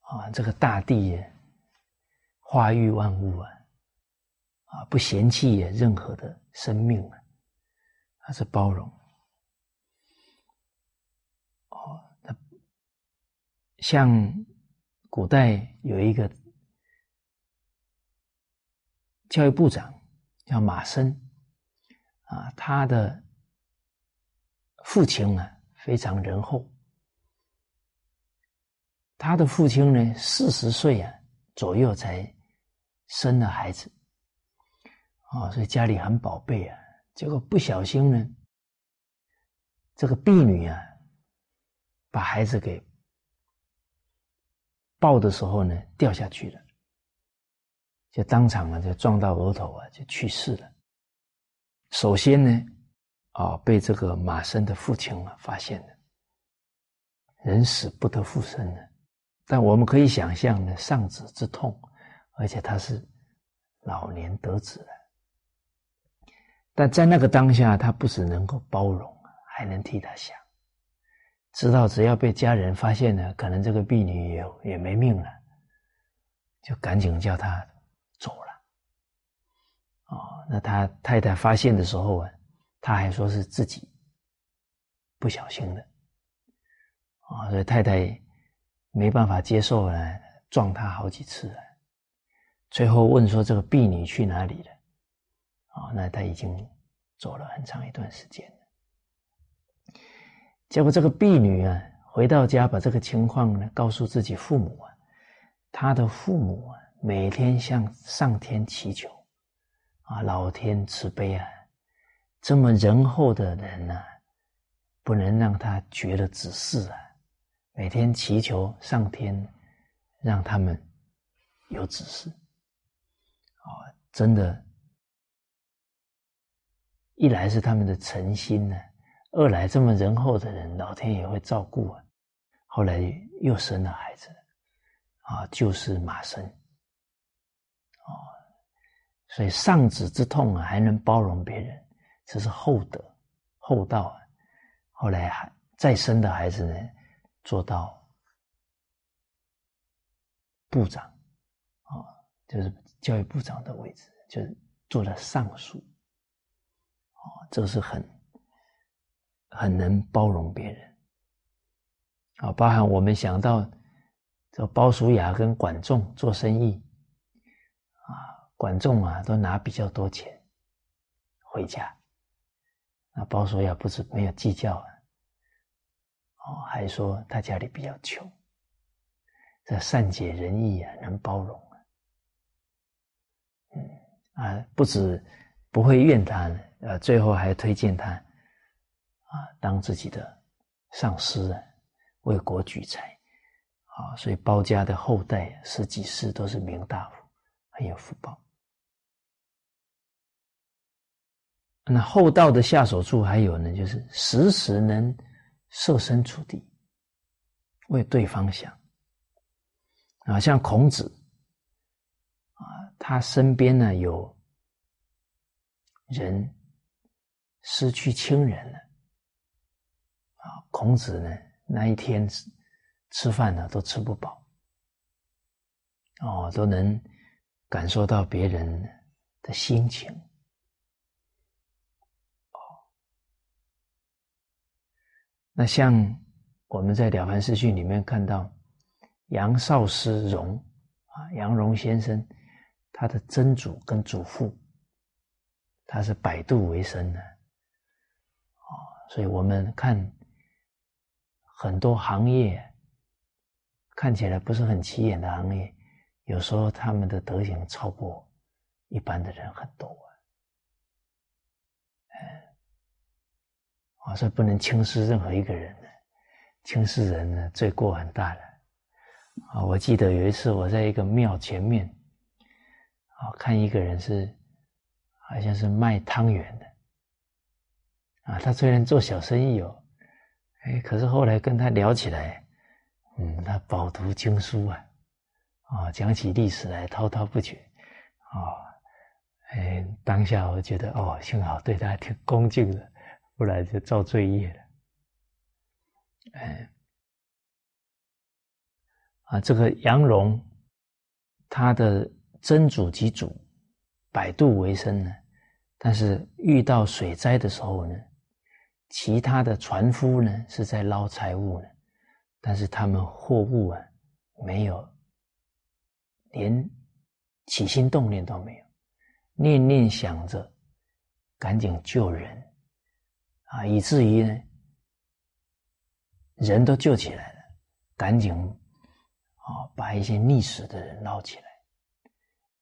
Speaker 1: 啊这个大地化育万物啊啊不嫌弃任何的生命啊，他是包容。哦，那像古代有一个教育部长叫马申啊，他的。父亲啊，非常仁厚。他的父亲呢，四十岁啊左右才生了孩子，啊，所以家里很宝贝啊。结果不小心呢，这个婢女啊，把孩子给抱的时候呢，掉下去了，就当场啊就撞到额头啊，就去世了。首先呢。啊，被这个马生的父亲啊发现了，人死不得复生了。但我们可以想象呢，丧子之痛，而且他是老年得子。但在那个当下，他不只能够包容，还能替他想，知道只要被家人发现了，可能这个婢女也也没命了，就赶紧叫他走了。哦，那他太太发现的时候啊。他还说是自己不小心的啊，所以太太没办法接受了，撞他好几次了。最后问说：“这个婢女去哪里了？”啊，那他已经走了很长一段时间了。结果这个婢女啊，回到家把这个情况呢告诉自己父母啊，他的父母啊每天向上天祈求啊，老天慈悲啊。这么仁厚的人呢，不能让他绝了子嗣啊！每天祈求上天，让他们有子嗣。啊，真的，一来是他们的诚心呢，二来这么仁厚的人，老天也会照顾啊。后来又生了孩子，啊，就是马生。哦，所以丧子之痛啊，还能包容别人。这是厚德厚道啊！后来还再生的孩子呢，做到部长啊，就是教育部长的位置，就是做了尚书哦。这是很很能包容别人啊，包含我们想到这包叔雅跟管仲做生意啊，管仲啊都拿比较多钱回家。那包叔雅不是没有计较啊，哦，还说他家里比较穷，这善解人意啊，能包容啊，嗯啊，不止不会怨他，呃，最后还推荐他啊当自己的上司啊，为国举才啊，所以包家的后代十几世都是名大夫，很有福报。那厚道的下手处还有呢，就是时时能设身处地为对方想啊，像孔子啊，他身边呢有人失去亲人了啊，孔子呢那一天吃吃饭呢都吃不饱哦，都能感受到别人的心情。哦那像我们在《了凡四训》里面看到杨少师荣啊，杨荣先生，他的曾祖跟祖父，他是百度为生的，所以我们看很多行业看起来不是很起眼的行业，有时候他们的德行超过一般的人很多啊！我说不能轻视任何一个人的，轻视人呢罪过很大了啊！我记得有一次我在一个庙前面，啊，看一个人是好像是卖汤圆的。啊，他虽然做小生意哦，哎，可是后来跟他聊起来，嗯，他饱读经书啊，啊，讲起历史来滔滔不绝，啊。哎，当下我觉得哦，幸好对他挺恭敬的，不然就造罪业了。哎，啊，这个杨荣，他的曾祖及祖百度为生呢，但是遇到水灾的时候呢，其他的船夫呢是在捞财物呢，但是他们货物啊没有，连起心动念都没有。念念想着赶紧救人啊，以至于呢人都救起来了，赶紧啊把一些溺死的人捞起来，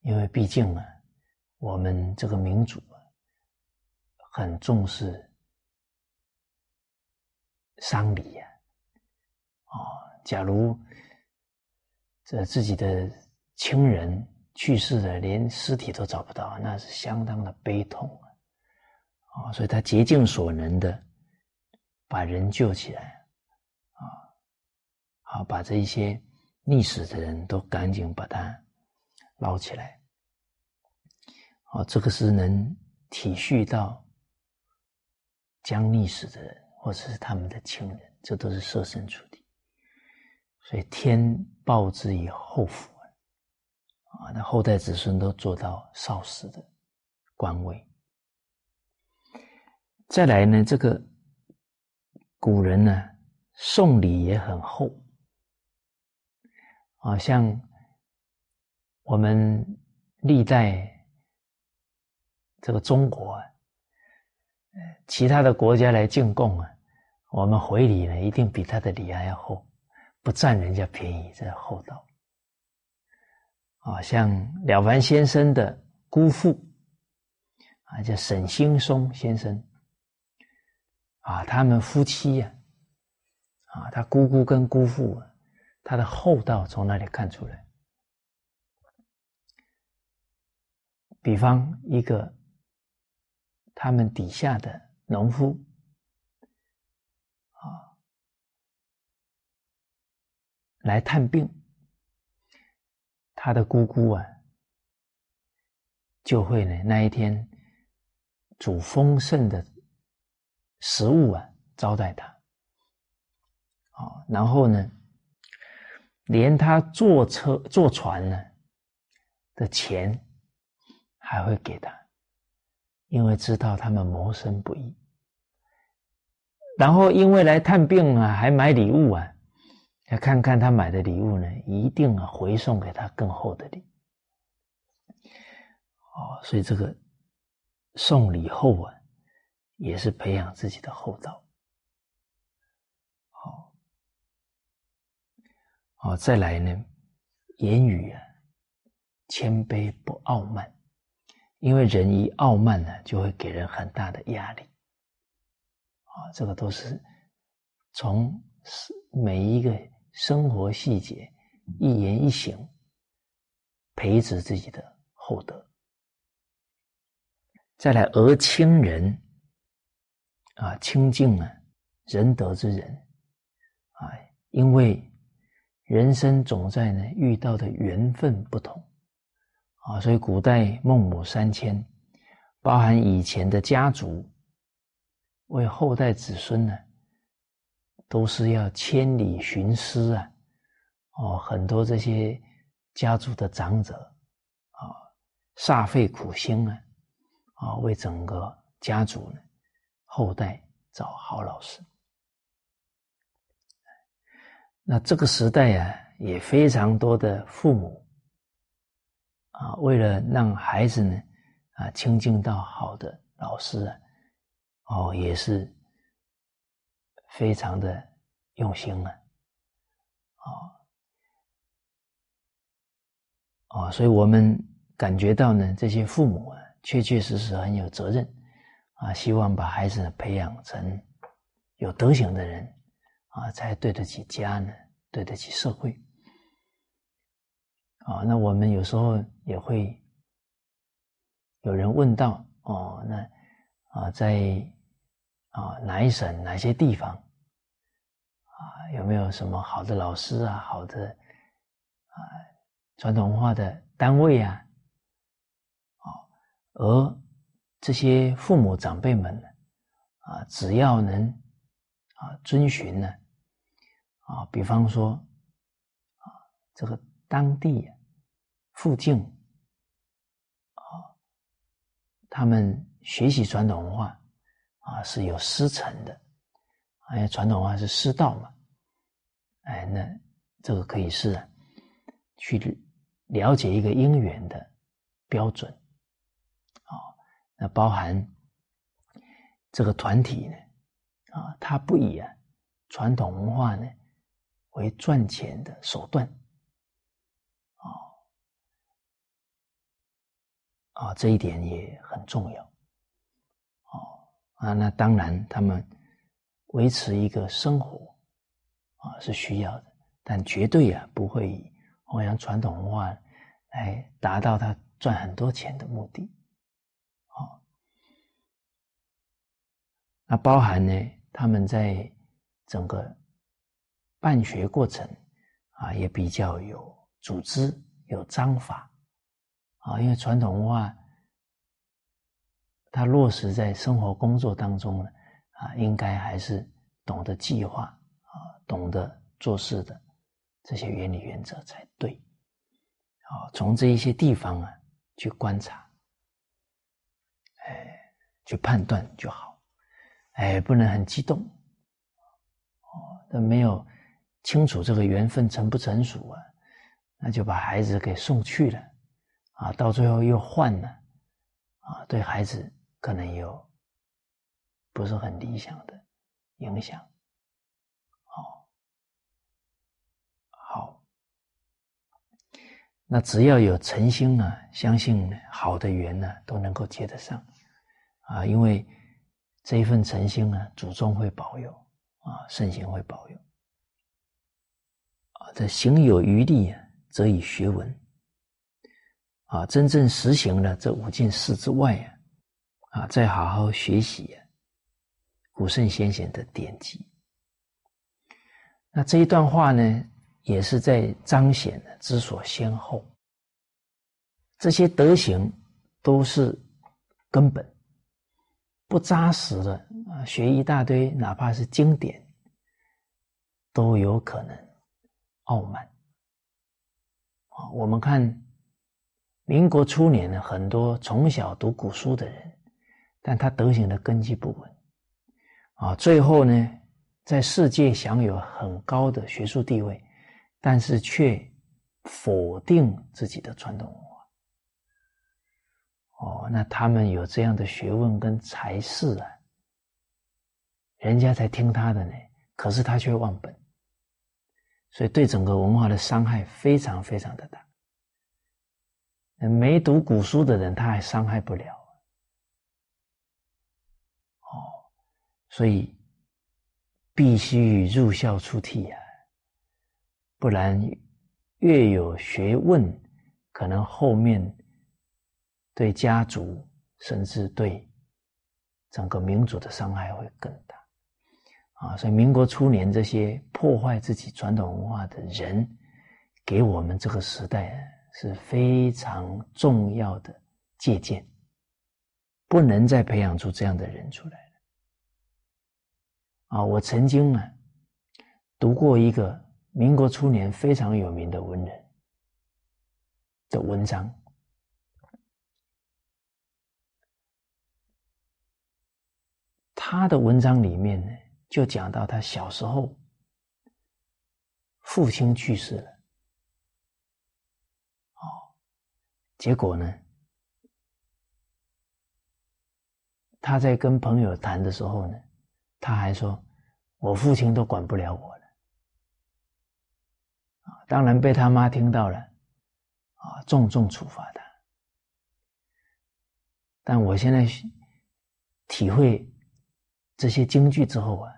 Speaker 1: 因为毕竟啊我们这个民主啊很重视丧礼呀，啊，假如这自己的亲人。去世的连尸体都找不到，那是相当的悲痛啊！啊，所以他竭尽所能的把人救起来，啊，好把这一些溺死的人都赶紧把他捞起来。哦，这个是能体恤到将溺死的人或者是他们的亲人，这都是设身处地，所以天报之以后福。啊，那后代子孙都做到少时的官位。再来呢，这个古人呢，送礼也很厚。啊，像我们历代这个中国，啊其他的国家来进贡啊，我们回礼呢，一定比他的礼还要厚，不占人家便宜，这厚道。啊，像了凡先生的姑父啊，叫沈兴松先生啊，他们夫妻呀，啊，他姑姑跟姑父，他的厚道从哪里看出来？比方一个他们底下的农夫啊，来探病。他的姑姑啊，就会呢那一天煮丰盛的食物啊招待他，啊，然后呢，连他坐车坐船呢的钱还会给他，因为知道他们谋生不易，然后因为来探病啊，还买礼物啊。要看看他买的礼物呢，一定啊回送给他更厚的礼。哦，所以这个送礼厚啊，也是培养自己的厚道。好，好，再来呢，言语啊，谦卑不傲慢，因为人一傲慢呢，就会给人很大的压力。啊，这个都是从每一个。生活细节，一言一行，培植自己的厚德。再来，而亲人啊，亲近啊，仁德之人啊，因为人生总在呢遇到的缘分不同啊，所以古代孟母三迁，包含以前的家族，为后代子孙呢。都是要千里寻师啊！哦，很多这些家族的长者啊，煞费苦心啊，啊，为整个家族呢后代找好老师。那这个时代啊，也非常多的父母啊，为了让孩子呢啊亲近到好的老师啊，哦，也是。非常的用心了，啊，啊，所以我们感觉到呢，这些父母啊，确确实实很有责任，啊，希望把孩子培养成有德行的人啊，才对得起家呢，对得起社会。啊，那我们有时候也会有人问到哦，那啊，在啊哪一省哪些地方啊，有没有什么好的老师啊，好的啊传统文化的单位啊？啊，而这些父母长辈们，啊，只要能啊遵循呢，啊，比方说啊这个。当地附近啊，他们学习传统文化啊是有师承的，因为传统文化是师道嘛，哎，那这个可以是去了解一个因缘的标准啊，那包含这个团体呢啊，它不以啊传统文化呢为赚钱的手段。啊，这一点也很重要。哦，啊，那当然，他们维持一个生活啊是需要的，但绝对啊不会以弘扬传统文化来达到他赚很多钱的目的。哦，那包含呢，他们在整个办学过程啊也比较有组织、有章法。啊，因为传统文化，它落实在生活工作当中呢，啊，应该还是懂得计划啊，懂得做事的这些原理原则才对。啊，从这一些地方啊去观察，哎，去判断就好，哎，不能很激动，哦，那没有清楚这个缘分成不成熟啊，那就把孩子给送去了。啊，到最后又换了，啊，对孩子可能有不是很理想的影响。哦，好，那只要有诚心啊，相信好的缘呢，都能够接得上，啊，因为这一份诚心呢，祖宗会保佑，啊，圣贤会保佑，啊，这行有余力，则以学文。啊，真正实行了这五件事之外啊，啊，再好好学习啊古圣先贤的典籍。那这一段话呢，也是在彰显知所先后。这些德行都是根本，不扎实的啊，学一大堆，哪怕是经典，都有可能傲慢。啊，我们看。民国初年呢，很多从小读古书的人，但他德行的根基不稳，啊，最后呢，在世界享有很高的学术地位，但是却否定自己的传统文化。哦，那他们有这样的学问跟才识啊，人家才听他的呢，可是他却忘本，所以对整个文化的伤害非常非常的大。没读古书的人，他还伤害不了。哦，所以必须入校出体啊，不然越有学问，可能后面对家族甚至对整个民族的伤害会更大。啊，所以民国初年这些破坏自己传统文化的人，给我们这个时代。是非常重要的借鉴，不能再培养出这样的人出来了。啊，我曾经呢读过一个民国初年非常有名的文人的文章，他的文章里面呢就讲到他小时候父亲去世了。结果呢？他在跟朋友谈的时候呢，他还说：“我父亲都管不了我了。”啊，当然被他妈听到了，啊，重重处罚他。但我现在体会这些京剧之后啊，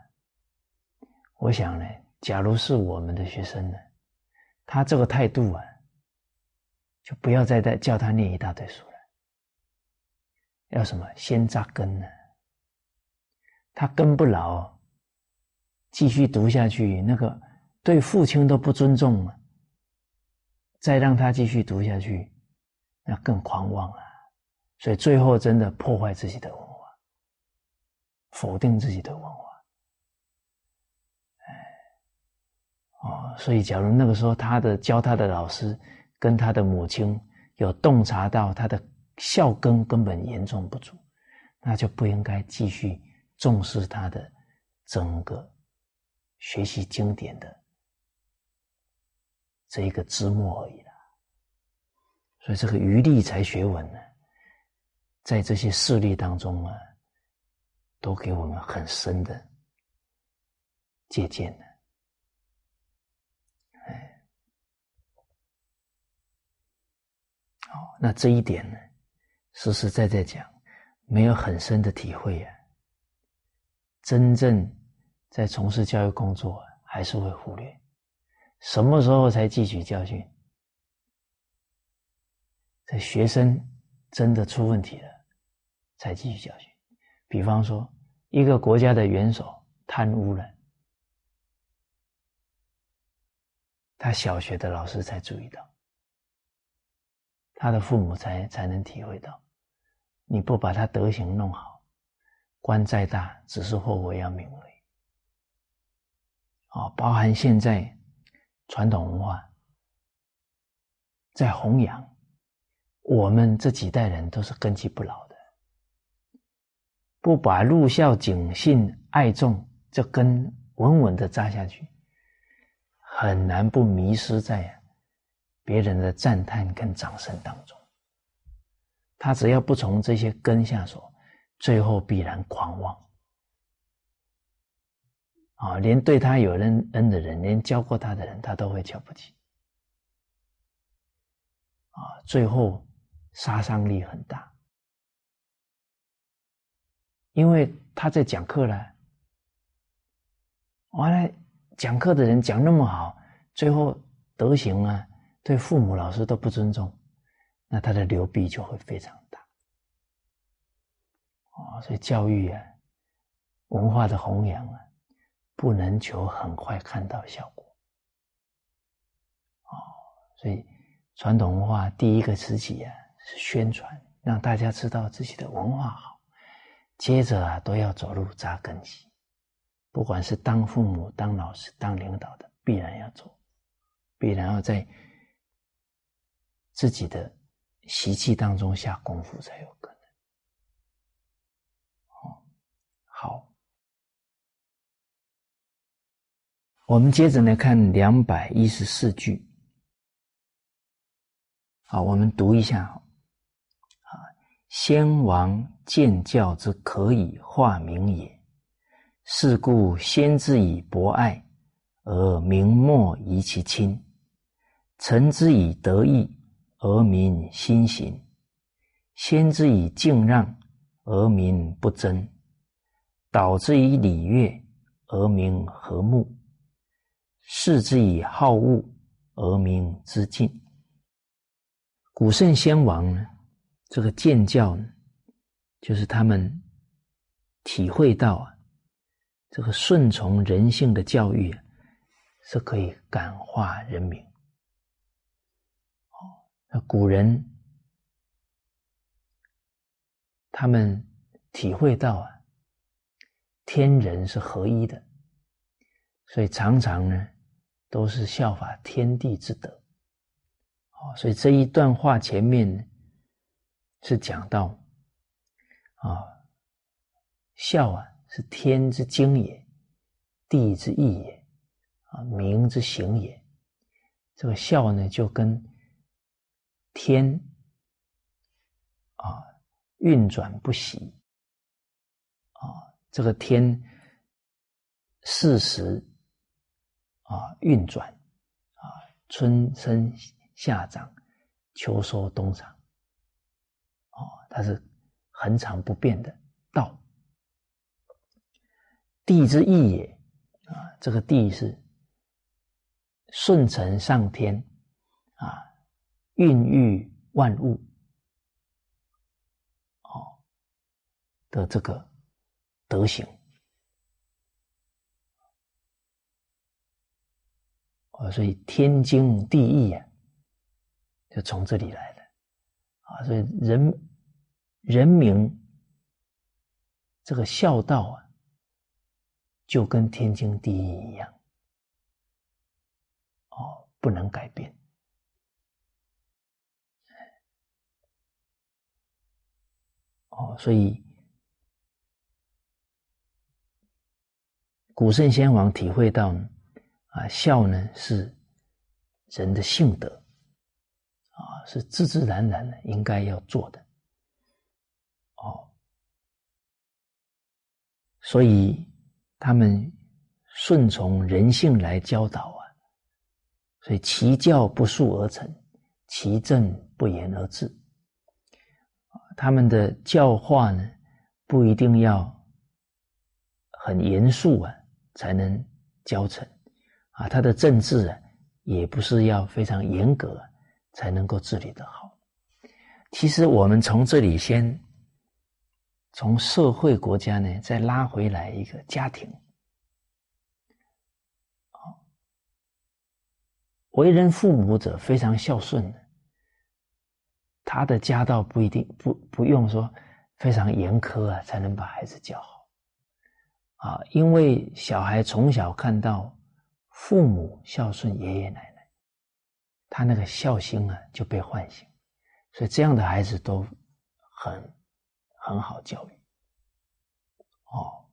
Speaker 1: 我想呢，假如是我们的学生呢，他这个态度啊，就不要再再叫他念一大堆书了，要什么先扎根呢？他根不牢，继续读下去，那个对父亲都不尊重了，再让他继续读下去，那更狂妄了。所以最后真的破坏自己的文化，否定自己的文化。哦，所以假如那个时候他的教他的老师跟他的母亲有洞察到他的孝根根本严重不足，那就不应该继续重视他的整个学习经典的这一个枝末而已了。所以这个余力才学文呢。在这些事例当中啊，都给我们很深的借鉴的。哦，那这一点呢，实实在在讲，没有很深的体会啊，真正在从事教育工作，还是会忽略。什么时候才汲取教训？这学生真的出问题了。才继续教训。比方说，一个国家的元首贪污了，他小学的老师才注意到，他的父母才才能体会到，你不把他德行弄好，官再大只是祸国殃民而已。哦，包含现在传统文化在弘扬，我们这几代人都是根基不牢的。不把入孝谨信爱重这根稳稳的扎下去，很难不迷失在别人的赞叹跟掌声当中。他只要不从这些根下手，最后必然狂妄。啊，连对他有恩恩的人，连教过他的人，他都会瞧不起。啊，最后杀伤力很大。因为他在讲课了，完了讲课的人讲那么好，最后德行啊，对父母老师都不尊重，那他的流弊就会非常大。哦，所以教育啊，文化的弘扬啊，不能求很快看到效果。哦，所以传统文化第一个时期啊，是宣传，让大家知道自己的文化好。接着啊，都要走入扎根期，不管是当父母、当老师、当领导的，必然要做，必然要在自己的习气当中下功夫才有可能。好，好，我们接着来看两百一十四句。好，我们读一下。啊先王见教之可以化名也，是故先之以博爱，而民莫疑其亲；臣之以德义，而民心行；先之以敬让，而民不争；导之以礼乐，而民和睦；士之以好恶，而民之敬。古圣先王呢？这个建教呢，就是他们体会到啊，这个顺从人性的教育啊，是可以感化人民。那古人他们体会到啊，天人是合一的，所以常常呢，都是效法天地之德。哦，所以这一段话前面。是讲到啊，孝啊是天之经也，地之义也，啊民之行也。这个孝呢，就跟天啊运转不息啊，这个天四时啊运转啊，春生夏长，秋收冬藏。它是恒常不变的道，地之义也啊，这个地是顺承上天，孕育万物哦的这个德行。啊，所以天经地义啊，就从这里来的啊。所以人人民这个孝道啊，就跟天经地义一样，哦，不能改变。哦，所以古圣先王体会到。啊，孝呢是人的性德，啊，是自自然然的应该要做的，哦，所以他们顺从人性来教导啊，所以其教不述而成，其政不言而治，他们的教化呢不一定要很严肃啊才能教成。啊，他的政治啊，也不是要非常严格才能够治理的好。其实我们从这里先从社会国家呢，再拉回来一个家庭。为人父母者非常孝顺的，他的家道不一定不不用说非常严苛啊，才能把孩子教好。啊，因为小孩从小看到。父母孝顺爷爷奶奶，他那个孝心啊就被唤醒，所以这样的孩子都很很好教育。哦，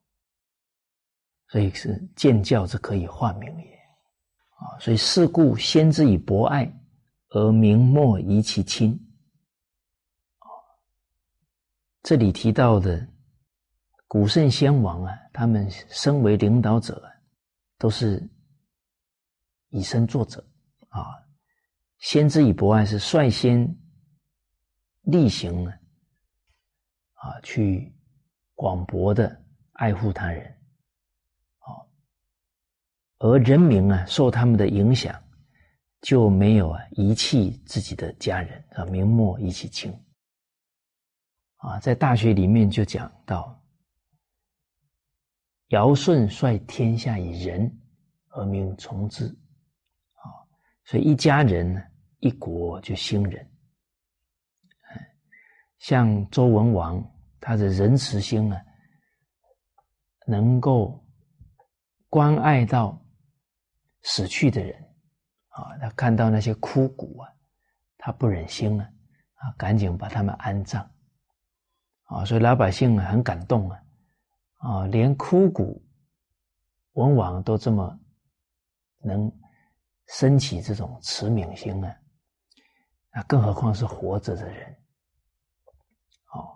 Speaker 1: 所以是见教之可以化名也。啊，所以是故先之以博爱，而明莫遗其亲。这里提到的古圣先王啊，他们身为领导者，都是。以身作则，啊，先知以博爱是率先例行呢，啊，去广博的爱护他人，啊，而人民啊受他们的影响，就没有啊遗弃自己的家人啊，明末遗弃清，啊，在大学里面就讲到，尧舜率天下以仁而民从之。啊所以一家人呢，一国就兴仁。像周文王，他的仁慈心啊，能够关爱到死去的人啊，他看到那些枯骨啊，他不忍心啊，啊，赶紧把他们安葬啊，所以老百姓啊很感动啊，啊，连枯骨文王都这么能。升起这种慈悯心啊，那更何况是活着的人，哦，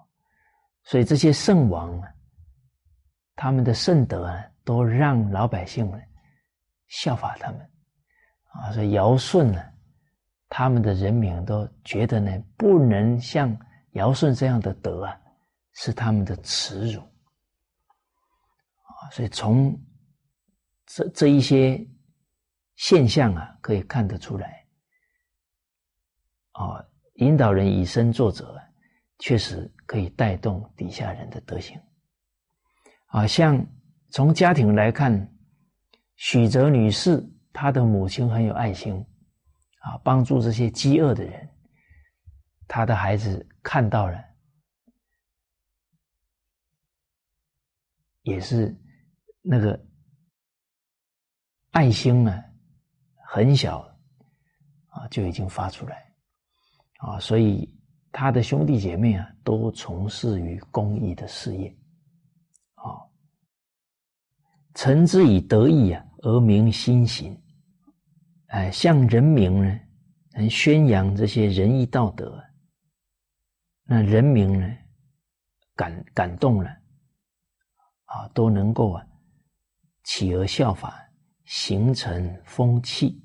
Speaker 1: 所以这些圣王啊，他们的圣德啊，都让老百姓呢效法他们啊，所以尧舜呢，他们的人民都觉得呢，不能像尧舜这样的德啊，是他们的耻辱啊，所以从这这一些。现象啊，可以看得出来，啊，引导人以身作则，确实可以带动底下人的德行。啊，像从家庭来看，许哲女士她的母亲很有爱心，啊，帮助这些饥饿的人，她的孩子看到了，也是那个爱心呢。很小啊，就已经发出来啊，所以他的兄弟姐妹啊，都从事于公益的事业啊。臣之以德义啊，而民心行，哎，向人民呢，能宣扬这些仁义道德，那人民呢，感感动了啊，都能够啊，企鹅效法，形成风气。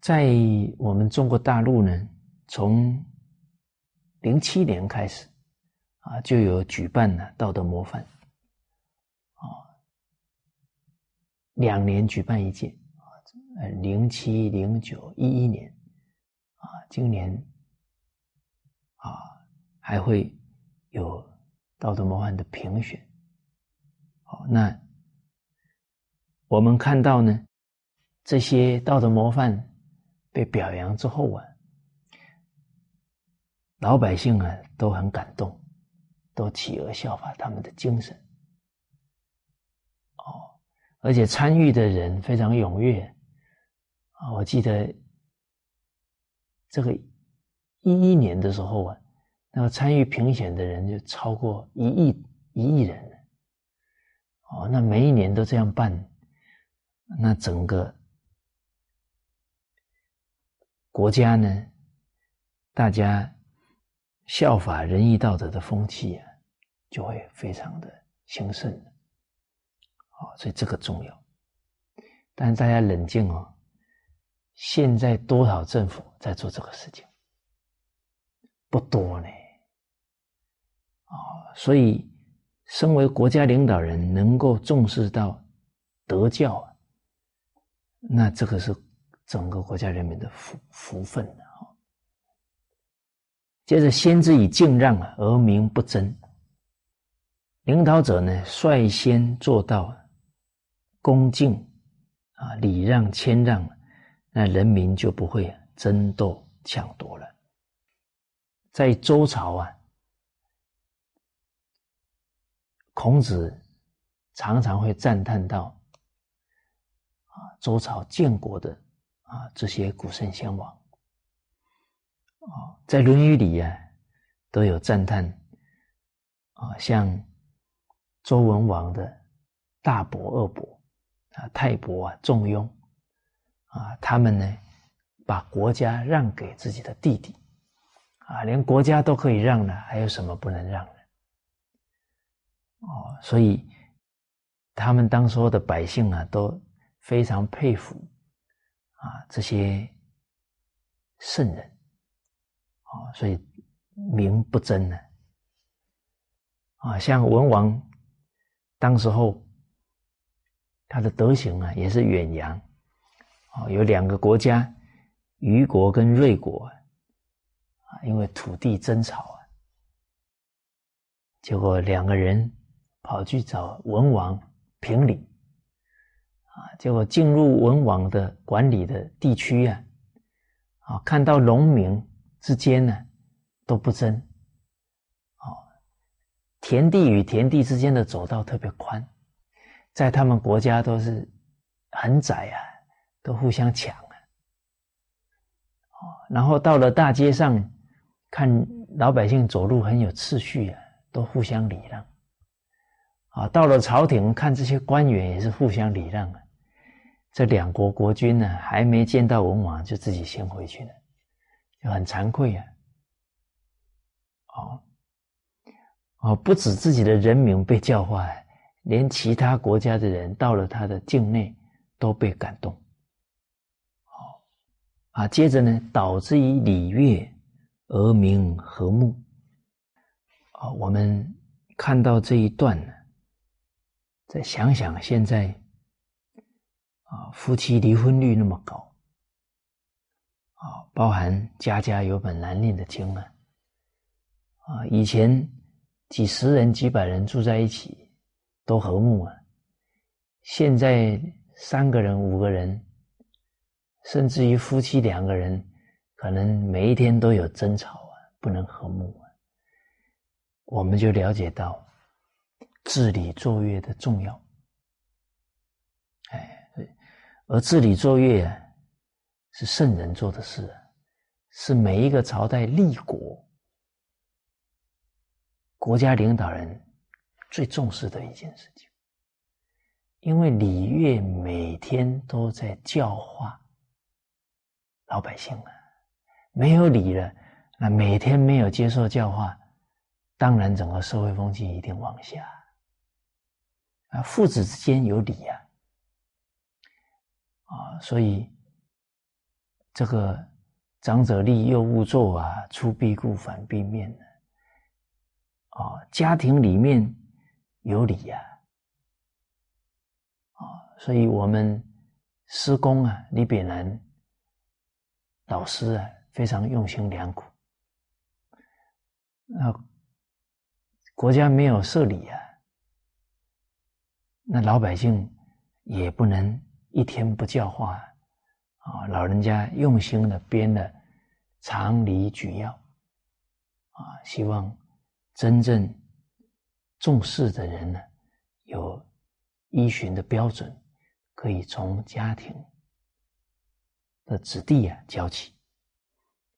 Speaker 1: 在我们中国大陆呢，从零七年开始啊，就有举办了道德模范。啊，两年举办一届啊，呃，零七、零九、一一年啊，今年啊还会有道德模范的评选。好，那我们看到呢，这些道德模范被表扬之后啊，老百姓啊都很感动。都企鹅效法他们的精神，哦，而且参与的人非常踊跃啊！我记得这个一一年的时候啊，那么参与评选的人就超过一亿一亿人。哦，那每一年都这样办，那整个国家呢，大家效法仁义道德的风气啊。就会非常的兴盛，好，所以这个重要。但是大家冷静哦，现在多少政府在做这个事情？不多呢，啊，所以身为国家领导人，能够重视到德教，那这个是整个国家人民的福福分啊。接着，先知以敬让而民不争。领导者呢，率先做到恭敬啊，礼让谦让，那人民就不会争斗抢夺了。在周朝啊，孔子常常会赞叹到啊，周朝建国的啊这些古圣先王啊，在《论语》里啊都有赞叹啊，像。周文王的大伯、二伯啊，太伯啊，仲雍啊，他们呢，把国家让给自己的弟弟啊，连国家都可以让了，还有什么不能让的？哦，所以他们当时候的百姓啊，都非常佩服啊这些圣人。啊，所以名不争呢啊，像文王。当时候，他的德行啊，也是远扬，啊，有两个国家，虞国跟芮国，啊，因为土地争吵啊，结果两个人跑去找文王评理，啊，结果进入文王的管理的地区啊，啊，看到农民之间呢都不争。哦田地与田地之间的走道特别宽，在他们国家都是很窄啊，都互相抢啊。哦，然后到了大街上，看老百姓走路很有秩序啊，都互相礼让。啊，到了朝廷看这些官员也是互相礼让啊。这两国国君呢，还没见到文王就自己先回去了，就很惭愧啊。哦。哦，不止自己的人民被教化，连其他国家的人到了他的境内都被感动。好，啊，接着呢，导致以礼乐而民和睦。啊，我们看到这一段呢，再想想现在，啊，夫妻离婚率那么高，啊，包含家家有本难念的经啊，啊，以前。几十人、几百人住在一起，都和睦啊。现在三个人、五个人，甚至于夫妻两个人，可能每一天都有争吵啊，不能和睦啊。我们就了解到治理作乐的重要。哎，而治理作乐，是圣人做的事，是每一个朝代立国。国家领导人最重视的一件事情，因为礼乐每天都在教化老百姓啊，没有礼了，那每天没有接受教化，当然整个社会风气一定往下。啊，父子之间有礼呀，啊，所以这个长者立，幼勿作啊，出必固，反必面呢。啊，家庭里面有礼呀，啊，所以我们施工啊，李炳南老师啊，非常用心良苦。那国家没有设立啊，那老百姓也不能一天不教化啊。老人家用心的编了常理举要啊，希望真正重视的人呢，有依循的标准。可以从家庭的子弟啊教起，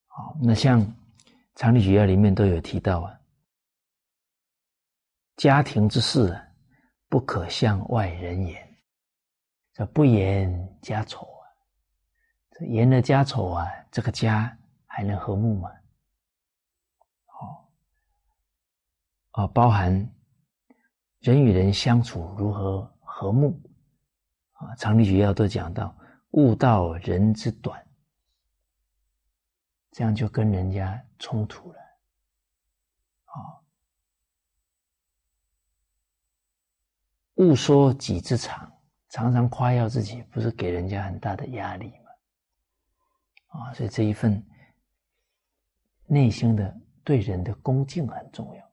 Speaker 1: 好，那像《常理举要》里面都有提到啊，家庭之事啊，不可向外人言，这不言家丑啊，这言了家丑啊，这个家还能和睦吗？好，啊，包含人与人相处如何和睦。啊，常理举要都讲到悟道人之短，这样就跟人家冲突了。啊，勿说己之长，常常夸耀自己，不是给人家很大的压力吗？啊，所以这一份内心的对人的恭敬很重要。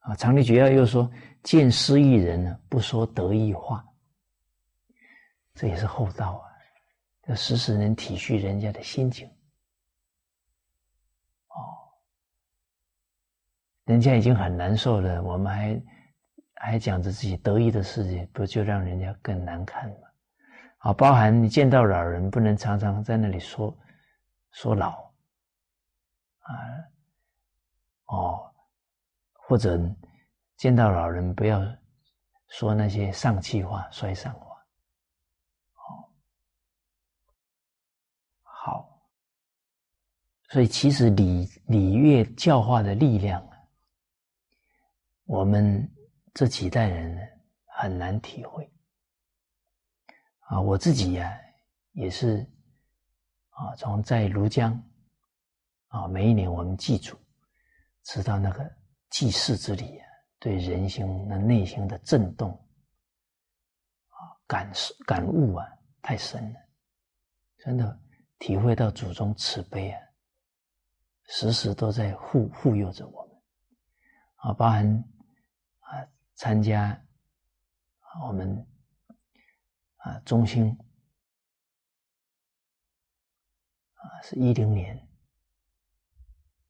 Speaker 1: 啊，常理举要又说，见失意人呢，不说得意话。这也是厚道啊，要时时能体恤人家的心情。哦，人家已经很难受了，我们还还讲着自己得意的事情，不就让人家更难看吗？啊，包含你见到老人，不能常常在那里说说老啊，哦，或者见到老人不要说那些丧气话、衰丧话。好所以，其实礼礼乐教化的力量，我们这几代人很难体会。啊，我自己呀，也是啊，从在庐江啊，每一年我们祭祖，知道那个祭祀之礼啊，对人心那内心的震动啊，感受感悟啊，太深了，真的体会到祖宗慈悲啊。时时都在护护佑着我们，啊，包含参加我们啊中心啊是一零年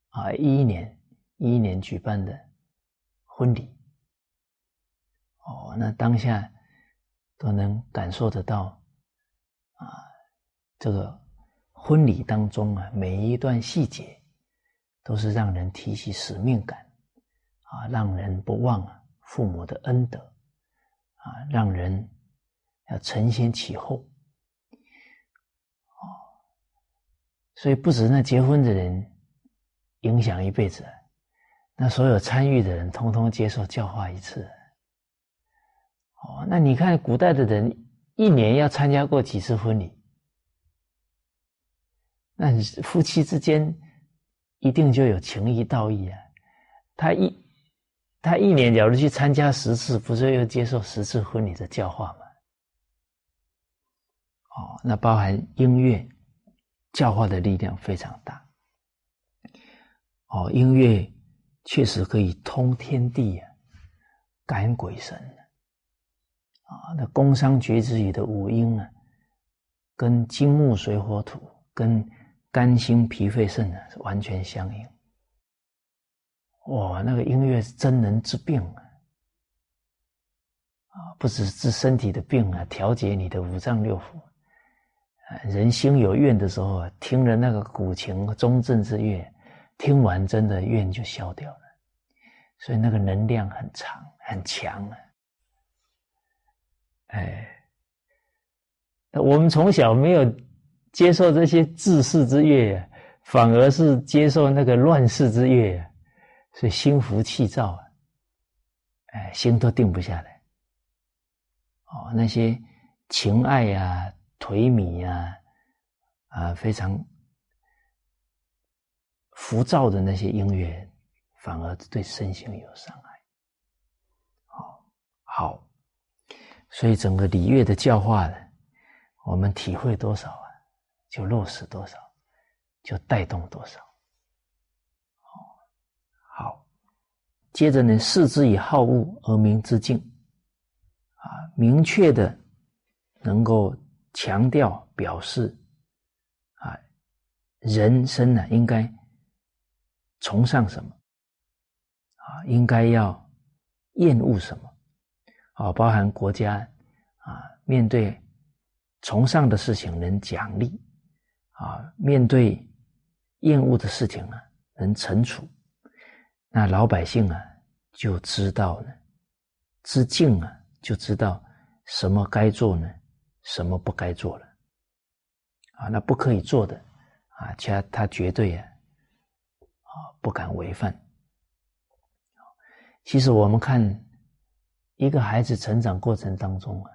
Speaker 1: 啊一一年一一年举办的婚礼，哦，那当下都能感受得到啊这个婚礼当中啊每一段细节。都是让人提起使命感，啊，让人不忘啊父母的恩德，啊，让人要承先启后，哦，所以不止那结婚的人影响一辈子，那所有参与的人通通接受教化一次，哦，那你看古代的人一年要参加过几次婚礼？那夫妻之间？一定就有情谊道义啊！他一他一年假如去参加十次，不是又接受十次婚礼的教化吗？哦，那包含音乐教化的力量非常大。哦，音乐确实可以通天地啊，感鬼神啊！那宫商角徵羽的五音啊，跟金木水火土跟。肝心脾肺肾呢是完全相应，哇，那个音乐是真能治病啊！啊，不止治身体的病啊，调节你的五脏六腑。人心有怨的时候，听了那个古琴中正之乐，听完真的怨就消掉了。所以那个能量很长很强啊！哎，我们从小没有。接受这些治世之乐，反而是接受那个乱世之乐，所以心浮气躁啊，哎，心都定不下来。哦，那些情爱呀、颓靡呀，啊，非常浮躁的那些音乐，反而对身心有伤害。好，好，所以整个礼乐的教化呢，我们体会多少啊，就落实多少，就带动多少。好，接着呢，视之以好恶而明之敬，啊，明确的能够强调表示，啊，人生呢应该崇尚什么，啊，应该要厌恶什么。啊，包含国家啊，面对崇尚的事情能奖励啊，面对厌恶的事情呢能惩处，那老百姓啊就知道呢，知敬啊就知道什么该做呢，什么不该做了啊，那不可以做的啊，他他绝对啊啊不敢违犯。其实我们看。一个孩子成长过程当中啊，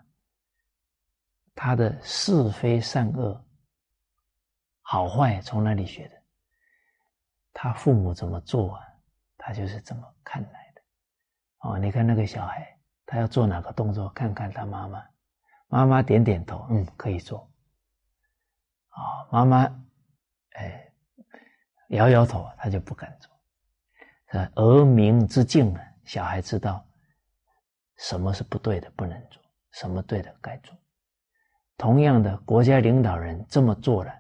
Speaker 1: 他的是非善恶、好坏从哪里学的？他父母怎么做啊，他就是这么看来的。哦，你看那个小孩，他要做哪个动作，看看他妈妈，妈妈点点头，嗯，可以做。啊，妈妈，哎，摇摇头，他就不敢做。儿明之境啊，小孩知道。什么是不对的，不能做；什么对的，该做。同样的，国家领导人这么做了，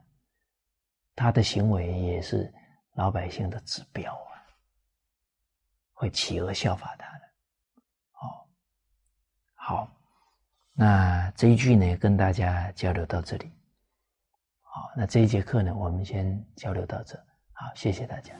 Speaker 1: 他的行为也是老百姓的指标啊，会企鹅效法他的。哦，好，那这一句呢，跟大家交流到这里。好，那这一节课呢，我们先交流到这。好，谢谢大家。